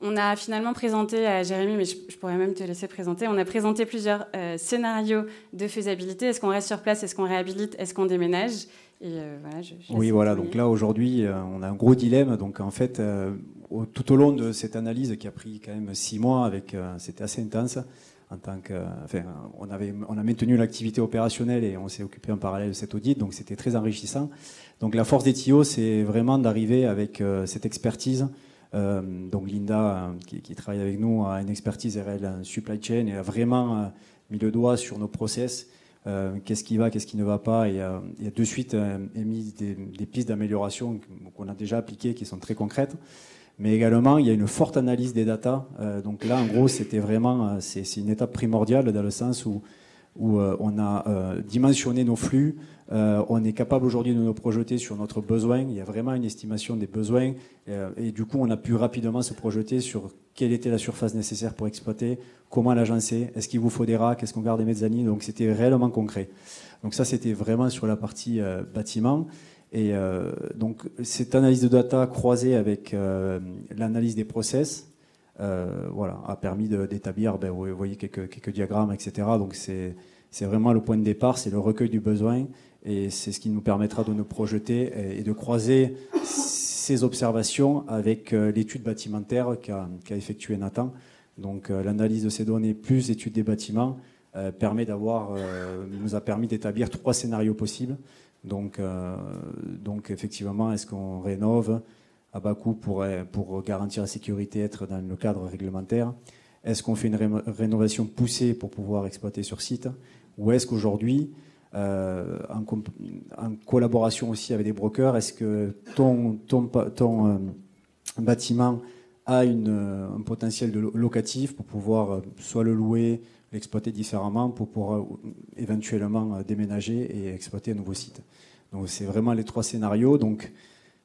On a finalement présenté à Jérémy, mais je, pourrais même te laisser présenter, on a présenté plusieurs scénarios de faisabilité. Est-ce qu'on reste sur place? Est-ce qu'on réhabilite? Est-ce qu'on déménage? Et voilà, Oui, voilà. Donc là, aujourd'hui, on a un gros dilemme. Donc en fait, tout au long de cette analyse qui a pris quand même six mois, avec, c'était assez intense, en tant que, enfin, on, avait, on a maintenu l'activité opérationnelle et on s'est occupé en parallèle de cet audit, donc c'était très enrichissant. Donc la force des TIO, c'est vraiment d'arriver avec euh, cette expertise. Euh, donc Linda, qui, qui, travaille avec nous, a une expertise RL en supply chain et a vraiment euh, mis le doigt sur nos process. qu'est-ce qui va, qu'est-ce qui ne va pas, et, a de suite émis des, des pistes d'amélioration qu'on a déjà appliquées, qui sont très concrètes mais également il y a une forte analyse des datas. Euh, donc là, en gros, c'était vraiment euh, c'est une étape primordiale dans le sens où où euh, on a dimensionné nos flux, on est capable aujourd'hui de nous projeter sur notre besoin. Il y a vraiment une estimation des besoins et du coup, on a pu rapidement se projeter sur quelle était la surface nécessaire pour exploiter, comment l'agencer, est-ce qu'il vous faut des racks, est-ce qu'on garde des mezzanines. Donc c'était réellement concret. Donc ça, c'était vraiment sur la partie bâtiment. Et euh, donc, cette analyse de data croisée avec euh, l'analyse des process euh, voilà, a permis d'établir, ben, vous voyez, quelques, quelques, diagrammes, etc. Donc, c'est vraiment le point de départ, c'est le recueil du besoin. Et c'est ce qui nous permettra de nous projeter et, de croiser ces observations avec l'étude bâtimentaire qu'a qu effectuée Nathan. Donc, l'analyse de ces données plus l'étude des bâtiments permet d'avoir, nous a permis d'établir trois scénarios possibles. Donc, euh, donc effectivement, est-ce qu'on rénove à bas coût pour, pour garantir la sécurité, être dans le cadre réglementaire? Est-ce qu'on fait une rénovation poussée pour pouvoir exploiter sur site? Ou est-ce qu'aujourd'hui, euh, en, collaboration aussi avec des brokers, est-ce que ton, ton, ton euh, bâtiment a un potentiel de locatif pour pouvoir soit le louer, l'exploiter différemment pour pouvoir éventuellement déménager et exploiter un nouveau site. Donc c'est vraiment les trois scénarios. Donc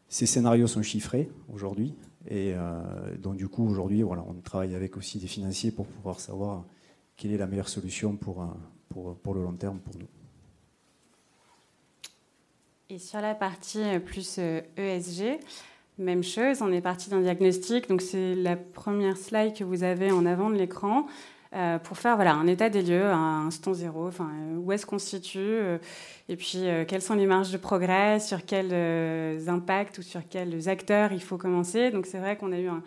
ces scénarios sont chiffrés aujourd'hui. Et euh, donc du coup aujourd'hui voilà, on travaille avec aussi des financiers pour pouvoir savoir quelle est la meilleure solution pour, euh, pour, pour le long terme pour nous. Et sur la partie euh, plus ESG, même chose, on est parti d'un diagnostic. Donc c'est la première slide que vous avez en avant de l'écran. Euh, pour faire voilà, un état des lieux, un instant zéro, enfin, où est-ce qu'on se situe, et puis quelles sont les marges de progrès, sur quels impacts ou sur quels acteurs il faut commencer. Donc c'est vrai qu'on a eu un,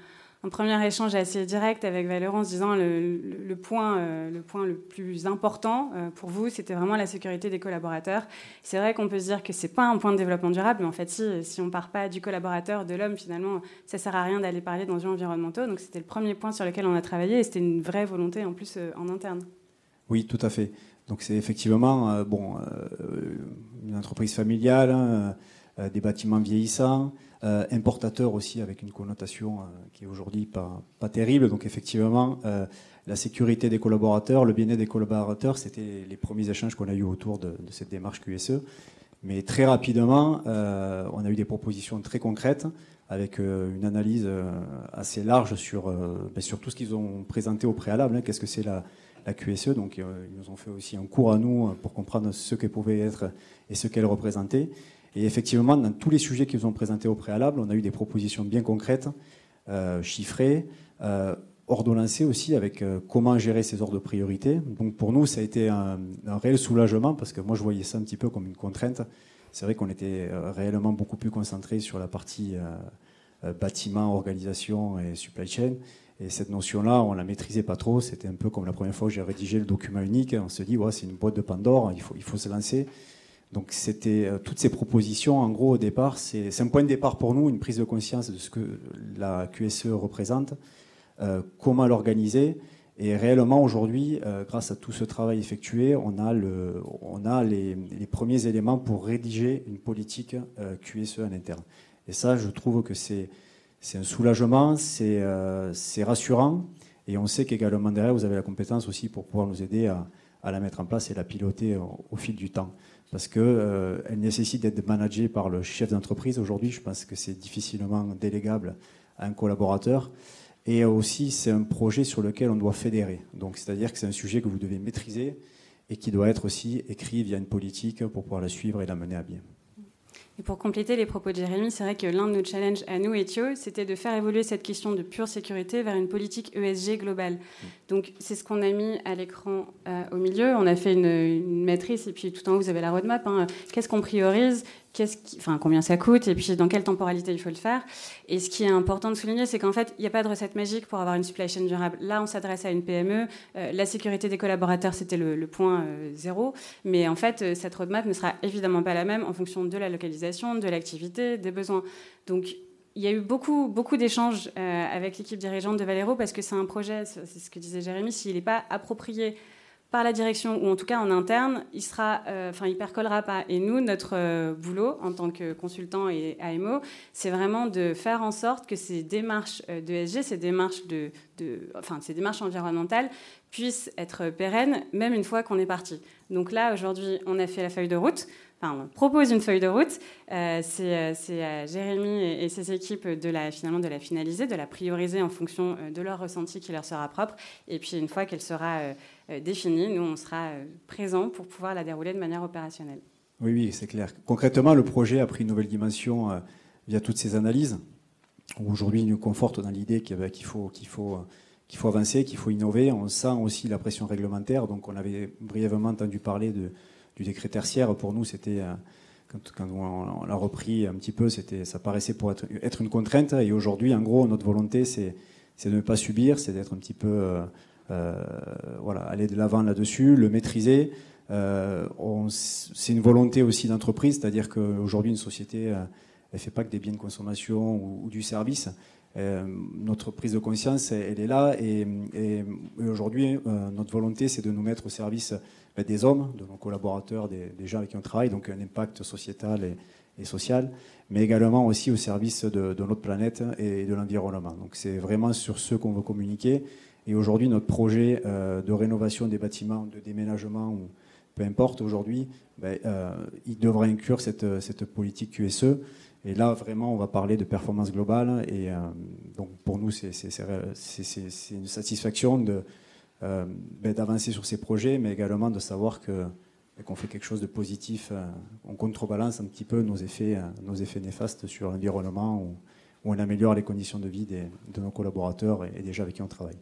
un premier échange assez direct avec Valérie en se disant le, le, point, euh, le point le plus important euh, pour vous, c'était vraiment la sécurité des collaborateurs. C'est vrai qu'on peut se dire que c'est pas un point de développement durable, mais en fait, si, si on part pas du collaborateur, de l'homme, finalement, ça sert à rien d'aller parler d'enjeux environnementaux. Donc c'était le premier point sur lequel on a travaillé et c'était une vraie volonté en plus euh, en interne. Oui, tout à fait. Donc c'est effectivement bon, une entreprise familiale, hein, des bâtiments vieillissants. Euh, importateur aussi avec une connotation euh, qui est aujourd'hui pas, pas terrible. Donc effectivement, euh, la sécurité des collaborateurs, le bien-être des collaborateurs, c'était les premiers échanges qu'on a eu autour de, cette démarche QSE. Mais très rapidement, on a eu des propositions très concrètes avec une analyse assez large sur, ben, sur tout ce qu'ils ont présenté au préalable. Hein. Qu'est-ce que c'est la, la QSE Donc ils nous ont fait aussi un cours à nous pour comprendre ce qu'elle pouvait être et ce qu'elle représentait. Et effectivement, dans tous les sujets qu'ils ont présentés au préalable, on a eu des propositions bien concrètes, euh, chiffrées, euh, ordonnancées aussi avec euh, comment gérer ces ordres de priorité. Donc pour nous, ça a été un, réel soulagement parce que moi, je voyais ça un petit peu comme une contrainte. C'est vrai qu'on était euh, réellement beaucoup plus concentré sur la partie bâtiment, organisation et supply chain. Et cette notion-là, on la maîtrisait pas trop. C'était un peu comme la première fois que j'ai rédigé le document unique. On se dit, ouais, c'est une boîte de Pandore, il faut, il faut se lancer. Donc c'était euh, toutes ces propositions, en gros, au départ, c'est un point de départ pour nous, une prise de conscience de ce que la QSE représente, euh, comment l'organiser. Et réellement, aujourd'hui, euh, grâce à tout ce travail effectué, on a, les, premiers éléments pour rédiger une politique QSE en interne. Et ça, je trouve que c'est un soulagement, c'est rassurant. Et on sait qu'également derrière, vous avez la compétence aussi pour pouvoir nous aider à la mettre en place et la piloter au fil du temps parce qu'elle euh, nécessite d'être managée par le chef d'entreprise. Aujourd'hui, je pense que c'est difficilement délégable à un collaborateur. Et aussi, c'est un projet sur lequel on doit fédérer. Donc, c'est-à-dire que c'est un sujet que vous devez maîtriser et qui doit être aussi écrit via une politique pour pouvoir la suivre et la mener à bien. Et pour compléter les propos de Jérémy, c'est vrai que l'un de nos challenges à nous, Ethio, c'était de faire évoluer cette question de pure sécurité vers une politique ESG globale. Donc c'est ce qu'on a mis à l'écran euh, au milieu. On a fait une, matrice et puis tout en haut, vous avez la roadmap. Hein. Qu'est-ce qu'on priorise? Enfin, combien ça coûte et puis dans quelle temporalité il faut le faire. Et ce qui est important de souligner, c'est qu'en fait, il n'y a pas de recette magique pour avoir une supply chain durable. Là, on s'adresse à une PME. Euh, la sécurité des collaborateurs, c'était le, point euh, zéro. Mais en fait, euh, cette roadmap ne sera évidemment pas la même en fonction de la localisation, de l'activité, des besoins. Donc, il y a eu beaucoup, beaucoup d'échanges avec l'équipe dirigeante de Valero parce que c'est un projet, c'est ce que disait Jérémy, s'il n'est pas approprié par la direction ou en tout cas en interne, il sera, euh, enfin, il percolera pas. Et nous, notre euh, boulot en tant que consultant et AMO, c'est vraiment de faire en sorte que ces démarches euh, d'ESG, ces démarches de, enfin, ces démarches environnementales puissent être pérennes, même une fois qu'on est parti. Donc là, aujourd'hui, on a fait la feuille de route. Enfin, on propose une feuille de route. c'est à Jérémy et, ses équipes de la, finalement, de la finaliser, de la prioriser en fonction de leur ressenti qui leur sera propre. Et puis, une fois qu'elle sera euh, définie, nous, on sera euh, présents pour pouvoir la dérouler de manière opérationnelle. Oui, oui, c'est clair. Concrètement, le projet a pris une nouvelle dimension euh, via toutes ces analyses. Aujourd'hui, il nous conforte dans l'idée qu'il faut, qu'il faut, avancer, qu'il faut innover. On sent aussi la pression réglementaire. Donc, on avait brièvement entendu parler du décret tertiaire. Pour nous, c'était quand, on, l'a repris un petit peu, c'était, ça paraissait pour être, être une contrainte. Et aujourd'hui, en gros, notre volonté, c'est, de ne pas subir, c'est d'être un petit peu euh, voilà, aller de l'avant là-dessus, le maîtriser. Euh, c'est une volonté aussi d'entreprise, c'est-à-dire qu'aujourd'hui, une société, euh, elle fait pas que des biens de consommation ou, du service. notre prise de conscience, elle, est là. Et, aujourd'hui, notre volonté, c'est de nous mettre au service ben, des hommes, de nos collaborateurs, des, gens avec qui on travaille, donc un impact sociétal et, social, mais également aussi au service de, de notre planète et de l'environnement. Donc c'est vraiment sur ce qu'on veut communiquer. Et aujourd'hui, notre projet euh, de rénovation des bâtiments, de déménagement, ou peu importe aujourd'hui, ben, euh, il devrait inclure cette, politique QSE. Et là, vraiment, on va parler de performance globale. Et euh, donc, pour nous, c'est une satisfaction ben, d'avancer sur ces projets, mais également de savoir ben, qu'on fait quelque chose de positif. on contrebalance un petit peu nos effets, nos effets néfastes sur l'environnement, où, on améliore les conditions de vie de nos collaborateurs et, et des gens avec qui on travaille.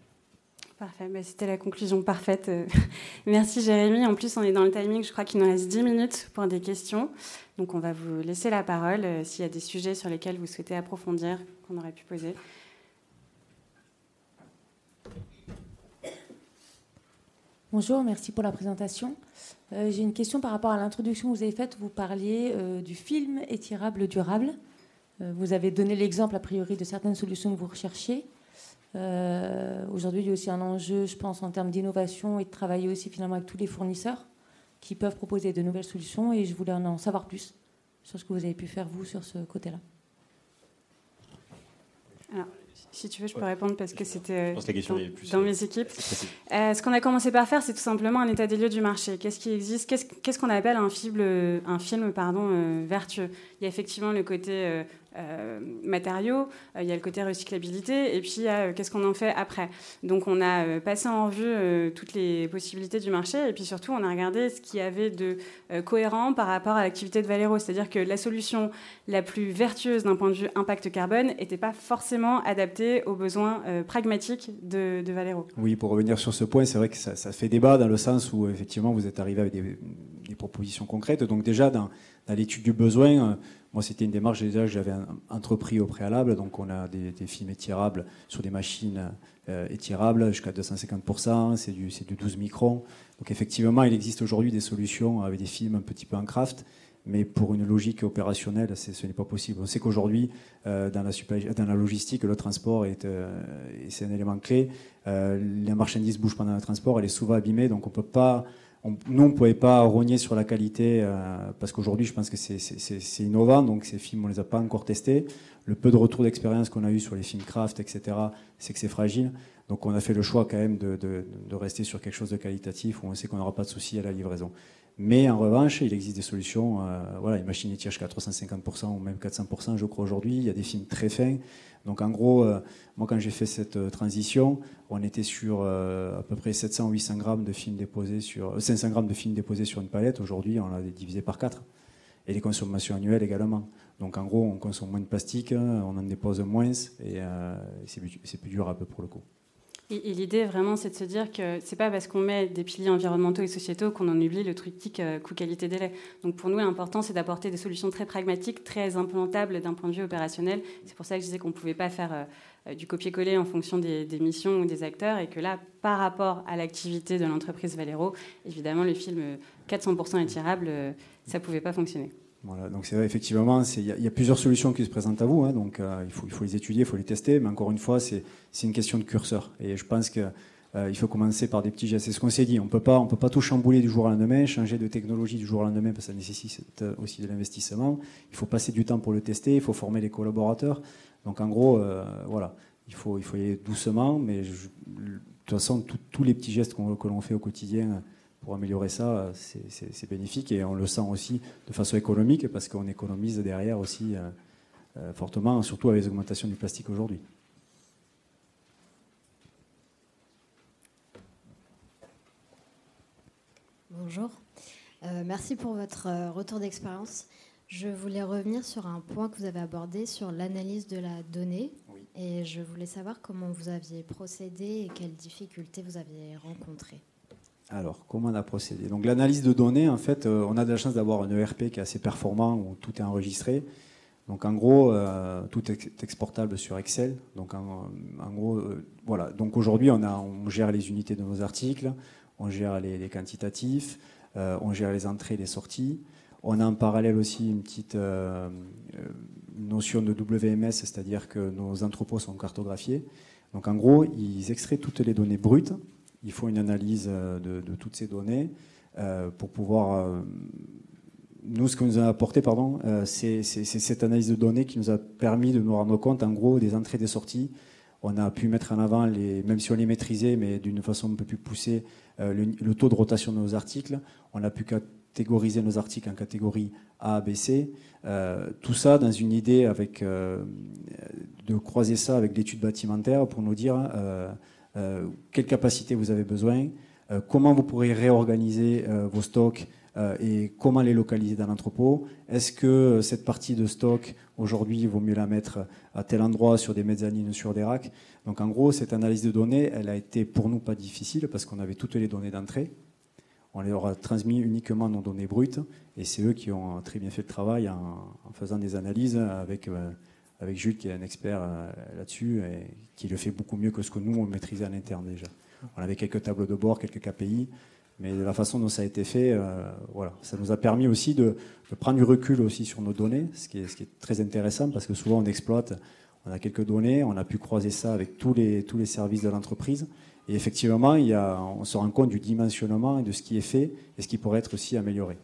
Parfait, bah, c'était la conclusion parfaite. Merci Jérémy. En plus, on est dans le timing, je crois qu'il nous reste 10 minutes pour des questions. Donc on va vous laisser la parole euh, s'il y a des sujets sur lesquels vous souhaitez approfondir, qu'on aurait pu poser. Bonjour, merci pour la présentation. Euh, j'ai une question par rapport à l'introduction que vous avez faite. Vous parliez euh, du film étirable durable. vous avez donné l'exemple a priori de certaines solutions que vous recherchiez. Euh, aujourd'hui, il y a aussi un enjeu, je pense, en termes d'innovation et de travailler aussi finalement avec tous les fournisseurs qui peuvent proposer de nouvelles solutions. Et je voulais en savoir plus sur ce que vous avez pu faire, vous, sur ce côté-là. Alors, si tu veux, je peux répondre parce que c'était dans, dans, mes équipes. Euh, ce qu'on a commencé par faire, c'est tout simplement un état des lieux du marché. Qu'est-ce qui existe? Qu'est-ce qu'on appelle un film, un film pardon, euh, vertueux? Il y a effectivement le côté euh, matériaux, euh, il y a le côté recyclabilité, et puis euh, qu'est-ce qu'on en fait après. Donc on a passé en revue toutes les possibilités du marché, et puis surtout on a regardé ce qu'il y avait de cohérent par rapport à l'activité de Valero, c'est-à-dire que la solution la plus vertueuse d'un point de vue impact carbone n'était pas forcément adaptée aux besoins pragmatiques de, Valero. Oui, pour revenir sur ce point, c'est vrai que ça, fait débat dans le sens où effectivement vous êtes arrivé avec des, propositions concrètes. Donc déjà dans, dans l'étude du besoin, moi, c'était une démarche déjà que j'avais entrepris au préalable. Donc, on a des, films étirables sur des machines euh, étirables jusqu'à 250%. C'est du, du 12 microns. Donc, effectivement, il existe aujourd'hui des solutions avec des films un petit peu en craft. Mais pour une logique opérationnelle, ce n'est pas possible. On sait qu'aujourd'hui, euh, dans, la, dans la logistique, le transport est, euh, c'est un élément clé. les marchandises bougent pendant le transport, elle est souvent abîmée, donc on ne peut pas nous, on ne pouvait pas rogner sur la qualité euh, parce qu'aujourd'hui, je pense que c'est innovant. Donc, ces films, on ne les a pas encore testés. Le peu de retour d'expérience qu'on a eu sur les films craft, etc., c'est que c'est fragile. Donc, on a fait le choix quand même de, de, rester sur quelque chose de qualitatif où on sait qu'on n'aura pas de soucis à la livraison. Mais en revanche, il existe des solutions. Euh, voilà, une machine étire jusqu'à 350% ou même 400%, je crois, aujourd'hui. Il y a des films très fins. Donc en gros, euh, moi quand j'ai fait cette euh, transition, on était sur euh, à peu près 700 ou 800 grammes de films déposés sur 500 grammes de films déposés sur une palette. Aujourd'hui, on l'a divisé par 4 et les consommations annuelles également. Donc en gros, on consomme moins de plastique, on en dépose moins et c'est plus dur un peu pour le coup. Et, l'idée vraiment, c'est de se dire que c'est pas parce qu'on met des piliers environnementaux et sociétaux qu'on en oublie le triptyque euh, coût-qualité-délai. Donc pour nous, l'important, c'est d'apporter des solutions très pragmatiques, très implantables d'un point de vue opérationnel. C'est pour ça que je disais qu'on ne pouvait pas faire euh, euh, du copier-coller en fonction des, missions ou des acteurs, et que là, par rapport à l'activité de l'entreprise Valero, évidemment, le film 400% étirable, ça ne pouvait pas fonctionner. Voilà, donc c'est effectivement, il y, a plusieurs solutions qui se présentent à vous, hein, donc euh, il, faut, les étudier, il faut les tester, mais encore une fois, c'est une question de curseur. Et je pense qu'il euh, faut commencer par des petits gestes. C'est ce qu'on s'est dit, on ne peut pas tout chambouler du jour au lendemain, changer de technologie du jour au lendemain, parce que ça nécessite aussi de l'investissement. Il faut passer du temps pour le tester, il faut former les collaborateurs. Donc en gros, euh, voilà, il faut, il faut y aller doucement, mais de toute façon, tous les petits gestes que l'on fait au quotidien pour améliorer ça, c'est bénéfique et on le sent aussi de façon économique parce qu'on économise derrière aussi euh, euh, fortement, surtout avec les augmentations du plastique aujourd'hui. Bonjour, euh, merci pour votre retour d'expérience. Je voulais revenir sur un point que vous avez abordé sur l'analyse de la donnée. Et je voulais savoir comment vous aviez procédé et quelles difficultés vous aviez rencontrées. Alors, comment on a procédé? Donc, l'analyse de données, en fait, euh, on a de la chance d'avoir un ERP qui est assez performant où tout est enregistré. Donc, en gros, euh, tout est exportable sur Excel. Donc, en, gros, euh, voilà. Donc, aujourd'hui, on, gère les unités de nos articles, on gère les, quantitatifs, on gère les entrées et les sorties. On a en parallèle aussi une petite notion de WMS, c'est-à-dire que nos entrepôts sont cartographiés. Donc, en gros, ils extraient toutes les données brutes il faut une analyse euh, de, toutes ces données euh, pour pouvoir. Euh, nous, ce que nous a apporté, pardon, c'est cette analyse de données qui nous a permis de nous rendre compte, en gros, des entrées et des sorties. On a pu mettre en avant, les, même si on les maîtrisait, mais d'une façon un peu plus poussée, le, taux de rotation de nos articles. On a pu catégoriser nos articles en catégorie A, B, C. tout ça dans une idée avec, de croiser ça avec l'étude bâtimentaire pour nous dire quelle capacité vous avez besoin, euh, comment vous pourrez réorganiser euh, vos stocks et comment les localiser dans l'entrepôt? Est-ce que cette partie de stock, aujourd'hui, vaut mieux la mettre à tel endroit, sur des mezzanines, sur des racks? Donc en gros, cette analyse de données, elle a été pour nous pas difficile parce qu'on avait toutes les données d'entrée. On leur a transmis uniquement nos données brutes et c'est eux qui ont très bien fait le travail en, faisant des analyses avec avec Jules qui est un expert euh, là-dessus et qui le fait beaucoup mieux que ce que nous on maîtrisait à l'interne déjà. On avait quelques tableaux de bord, quelques KPI, mais de la façon dont ça a été fait, euh, voilà, ça nous a permis aussi de, prendre du recul aussi sur nos données, ce qui, est, très intéressant parce que souvent on exploite, on a quelques données, on a pu croiser ça avec tous les, tous les services de l'entreprise. Et effectivement, il y a, on se rend compte du dimensionnement et de ce qui est fait et ce qui pourrait être aussi amélioré.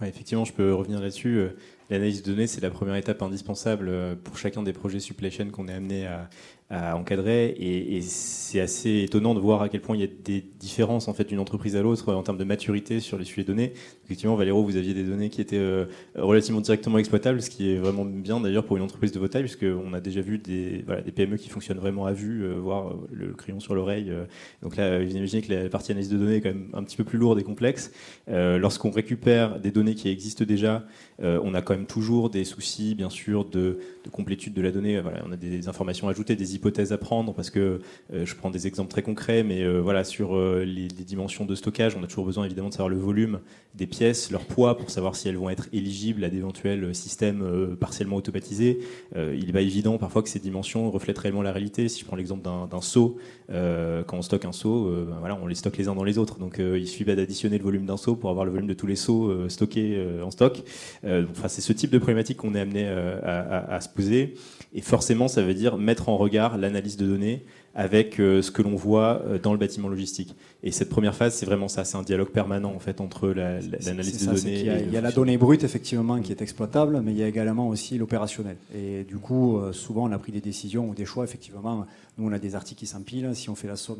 Ouais, effectivement, je peux revenir là-dessus. L'analyse de données, c'est la première étape indispensable euh, pour chacun des projets supply qu'on est amené à, à encadrer. Et, et c'est assez étonnant de voir à quel point il y a des différences en fait d'une entreprise à l'autre en termes de maturité sur les sujets données. Effectivement, Valéro, vous aviez des données qui étaient euh, relativement directement exploitables, ce qui est vraiment bien d'ailleurs pour une entreprise de votre taille, puisqu'on a déjà vu des, voilà, des PME qui fonctionnent vraiment à vue, euh, voir le crayon sur l'oreille. Euh. donc là, vous imaginez que la partie analyse de données est quand même un petit peu plus lourde et complexe. Lorsqu'on récupère des données qui existent déjà, on a quand même toujours des soucis, bien sûr, de, de complétude de la donnée. Voilà, on a des informations ajoutées, des hypothèses à prendre parce que euh, je prends des exemples très concrets, mais euh, voilà sur euh, les, dimensions de stockage, on a toujours besoin évidemment de savoir le volume des pièces, leur poids pour savoir si elles vont être éligibles à d'éventuels systèmes partiellement automatisés. il pas évident parfois que ces dimensions reflètent réellement la réalité. Si je prends l'exemple d'un seau, quand on stocke un seau, ben voilà, on les stocke les uns dans les autres. Donc il suffit d'additionner le volume d'un seau pour avoir le volume de tous les seaux stockés en stock. enfin, c'est ce type de problématique qu'on est amené à se poser. Et forcément, ça veut dire mettre en regard l'analyse de données avec euh, ce que l'on voit euh, dans le bâtiment logistique. Et cette première phase, c'est vraiment ça, c'est un dialogue permanent en fait entre l'analyse de données. Il y, a, la donnée brute effectivement qui est exploitable, mais il y a également aussi l'opérationnel. Et du coup, euh, souvent, on a pris des décisions ou des choix. Effectivement, nous, on a des articles qui s'empilent. Si on fait la somme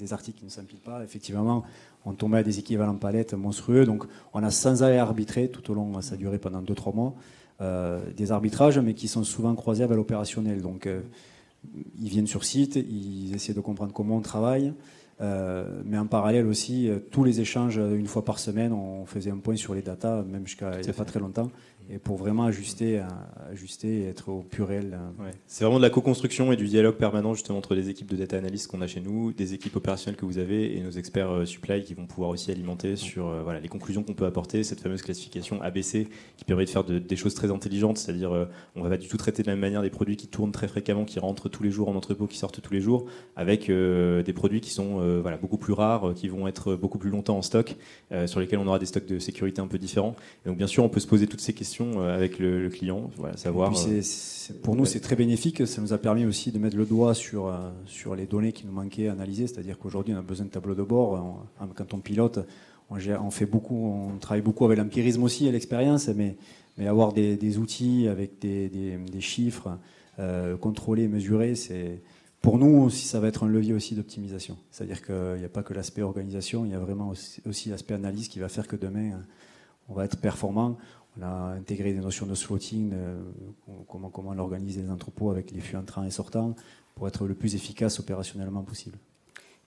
des, articles qui ne s'empilent pas, effectivement, on tombait à des équivalents palettes monstrueux. Donc, on a sans arrêt arbitré tout au long, ça a duré pendant 2-3 mois. Euh, des arbitrages, mais qui sont souvent croisés avec l'opérationnel. Donc, euh, ils viennent sur site, ils essaient de comprendre comment on travaille. Euh, mais en parallèle aussi, tous les échanges, une fois par semaine, on faisait un point sur les datas, même jusqu'à il n'y a pas très longtemps et pour vraiment ajuster, ajuster et être au purel. Euh. C'est vraiment de la co-construction et du dialogue permanent justement entre les équipes de data analyst qu'on a chez nous, des équipes opérationnelles que vous avez et nos experts euh, supply qui vont pouvoir aussi alimenter sur euh, voilà, les conclusions qu'on peut apporter, cette fameuse classification ABC qui permet de faire des choses très intelligentes, c'est-à-dire on va pas du tout traiter de la même manière des produits qui tournent très fréquemment, qui rentrent tous les jours en entrepôt, qui sortent tous les jours, avec des produits qui sont voilà, beaucoup plus rares, qui vont être beaucoup plus longtemps en stock, sur lesquels on aura des stocks de sécurité un peu différents. Et donc bien sûr on peut se poser toutes ces questions euh, avec le, client, voilà, savoir. Euh, pour nous, c'est très bénéfique. Ça nous a permis aussi de mettre le doigt sur, euh, sur les données qui nous manquaient à analyser. C'est-à-dire qu'aujourd'hui, on a besoin de tableaux de bord. quand on pilote, on, fait beaucoup, on travaille beaucoup avec l'empirisme aussi et l'expérience, mais, mais avoir des, outils avec des, des, chiffres contrôlés, mesurés, c'est pour nous aussi, ça va être un levier aussi d'optimisation. C'est-à-dire qu'il n'y a pas que l'aspect organisation, il y a vraiment aussi l'aspect analyse qui va faire que demain, on va être performant. On a intégré des notions de slotting, euh, comment, comment on organise les entrepôts avec les flux entrants et sortants pour être le plus efficace opérationnellement possible.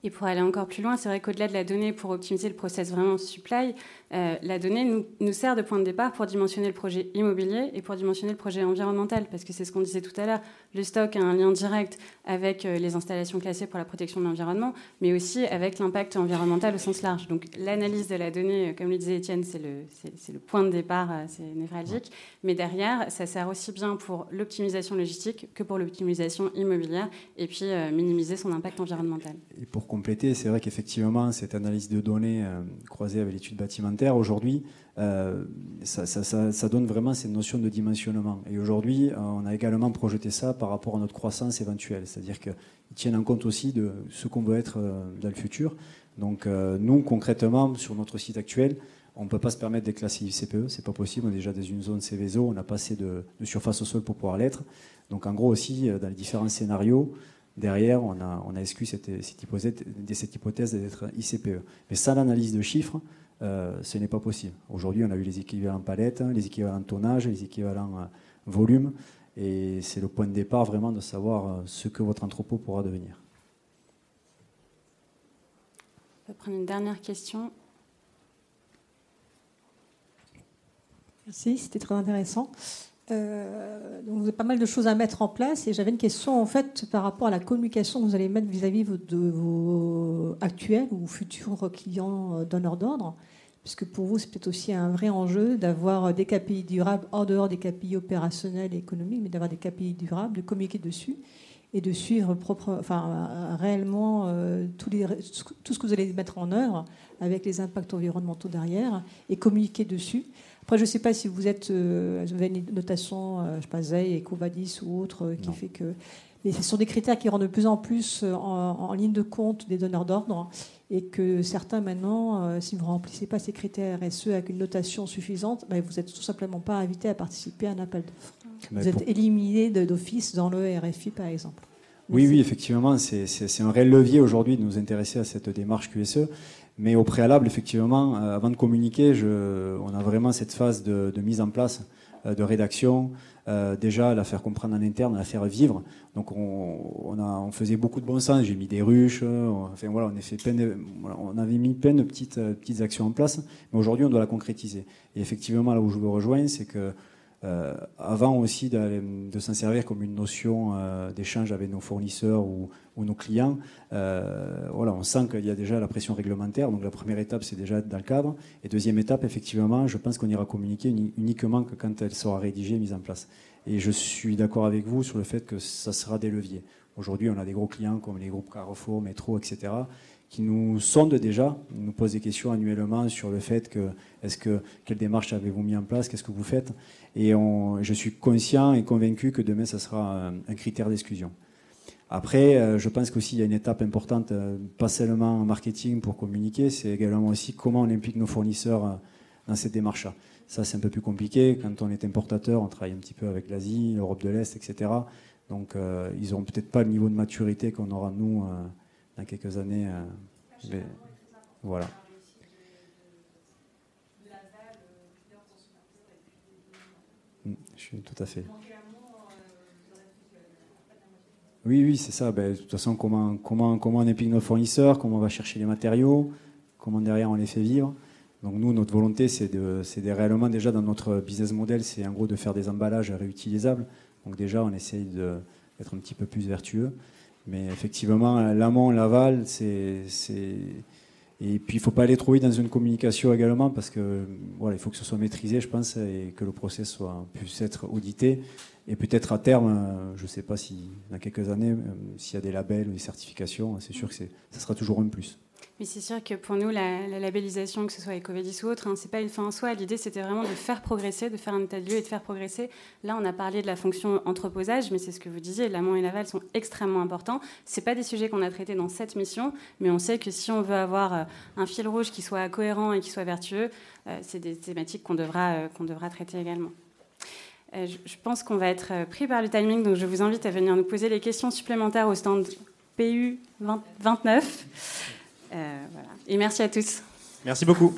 Et pour aller encore plus loin, c'est vrai qu'au-delà de la donnée, pour optimiser le process vraiment supply, euh, la donnée nous, nous, sert de point de départ pour dimensionner le projet immobilier et pour dimensionner le projet environnemental, parce que c'est ce qu'on disait tout à l'heure, le stock a un lien direct avec euh, les installations classées pour la protection de l'environnement, mais aussi avec l'impact environnemental au sens large. Donc l'analyse de la donnée, euh, comme le disait Étienne, c'est le, c'est, le point de départ, c'est névralgique, mais derrière, ça sert aussi bien pour l'optimisation logistique que pour l'optimisation immobilière, et puis minimiser son impact environnemental. Et pour compléter, c'est vrai qu'effectivement, cette analyse de données croisée avec l'étude bâtimentaire, aujourd'hui, euh, ça, donne vraiment cette notion de dimensionnement. Et aujourd'hui, euh, on a également projeté ça par rapport à notre croissance éventuelle. C'est-à-dire qu'ils tiennent en compte aussi de ce qu'on veut être euh, dans le futur. Donc nous, concrètement, sur notre site actuel, on ne peut pas se permettre d'être classé ICPE, c'est pas possible. On est déjà dans une zone Céveso, on a passé de, de surface au sol pour pouvoir l'être. Donc en gros aussi, dans les différents scénarios, derrière, on a, on a exclu cette, cette hypothèse, cette hypothèse d'être ICPE. Mais sans l'analyse de chiffres, euh, ce n'est pas possible. Aujourd'hui, on a eu les équivalents palettes, les équivalents tonnage, les équivalents euh, volume, et c'est le point de départ vraiment de savoir euh, ce que votre entrepôt pourra devenir. On peut prendre une dernière question. Merci, c'était très intéressant. Euh, donc vous avez pas mal de choses à mettre en place et j'avais une question en fait par rapport à la communication que vous allez mettre vis-à-vis de vos actuels ou futurs clients euh, donneurs d'ordre, puisque pour vous c'est peut-être aussi un vrai enjeu d'avoir des KPI durables en dehors des KPI opérationnels et économiques, mais d'avoir des KPI durables, de communiquer dessus et de suivre propre, enfin, réellement euh, les, tout ce que vous allez mettre en œuvre avec les impacts environnementaux derrière et communiquer dessus. Après, je ne sais pas si vous êtes, euh, vous avez une notation, euh, je sais pas, ZEI, Ecovadis ou autre, euh, qui fait que. Mais ce sont des critères qui rendent de plus en plus en, ligne de compte des donneurs d'ordre et que certains maintenant, si vous ne remplissez pas ces critères et ceux avec une notation suffisante, ben, vous n'êtes tout simplement pas invité à participer à un appel d'offres. Vous êtes éliminé d'office dans le RFI, par exemple. Oui, oui, effectivement, c'est un réel levier aujourd'hui de nous intéresser à cette démarche QSE. Mais au préalable, effectivement, euh, avant de communiquer, je, on a vraiment cette phase de, mise en place, euh, de rédaction, euh, déjà la faire comprendre en interne, la faire vivre. Donc on, a, on faisait beaucoup de bon sens. J'ai mis des ruches. enfin voilà, on, fait plein on avait mis plein de petites, petites actions en place. Mais aujourd'hui, on doit la concrétiser. Et effectivement, là où je veux rejoindre, c'est que euh, avant aussi de, s'en servir comme une notion euh, d'échange avec nos fournisseurs ou, nos clients, euh, voilà, on sent qu'il y a déjà la pression réglementaire. Donc la première étape, c'est déjà dans le cadre. Et deuxième étape, effectivement, je pense qu'on ira communiquer uniquement que quand elle sera rédigée et mise en place. Et je suis d'accord avec vous sur le fait que ça sera des leviers. Aujourd'hui, on a des gros clients comme les groupes Carrefour, Métro, etc., qui nous sondent déjà, nous posent des questions annuellement sur le fait que, est-ce que, quelle démarche avez-vous mis en place, qu'est-ce que vous faites? Et je suis conscient et convaincu que demain, ça sera un, critère d'exclusion. Après, euh, je pense qu'aussi, il y a une étape importante, euh, pas seulement en marketing pour communiquer, c'est également aussi comment on implique nos fournisseurs euh, dans cette démarche-là. Ça, c'est un peu plus compliqué. Quand on est importateur, on travaille un petit peu avec l'Asie, l'Europe de l'Est, etc. Donc, ils n'auront peut-être pas le niveau de maturité qu'on aura, nous, dans quelques années. Mais, voilà. Mm, je tout à fait. Oui, oui, c'est ça. Ben, de toute façon, comment, comment, comment on implique nos fournisseurs, comment on va chercher les matériaux, comment derrière on les fait vivre. Donc nous, notre volonté, c'est de, de réellement déjà dans notre business model, c'est en gros de faire des emballages réutilisables. Donc déjà, on essaye d'être un petit peu plus vertueux. Mais effectivement, l'amont, l'aval, c'est et puis, il ne faut pas aller trop vite dans une communication également, parce que voilà, il faut que ce soit maîtrisé, je pense, et que le process soit, puisse être audité. Et peut-être à terme, euh, je ne sais pas si dans quelques années, euh, s'il y a des labels ou des certifications, c'est sûr que ça sera toujours un plus. Mais c'est sûr que pour nous, la, labellisation, que ce soit Ecovedis ou autre, hein, c'est pas une fin en soi. L'idée, c'était vraiment de faire progresser, de faire un état de lieu et de faire progresser. Là, on a parlé de la fonction entreposage, mais c'est ce que vous disiez, l'amont et l'aval sont extrêmement importants. C'est pas des sujets qu'on a traités dans cette mission, mais on sait que si on veut avoir euh, un fil rouge qui soit cohérent et qui soit vertueux, euh, c'est des thématiques qu'on devra, euh, devra traiter également. Je pense qu'on va être pris par le timing, donc je vous invite à venir nous poser les questions supplémentaires au stand PU 29. Euh, voilà. Et merci à tous. Merci beaucoup.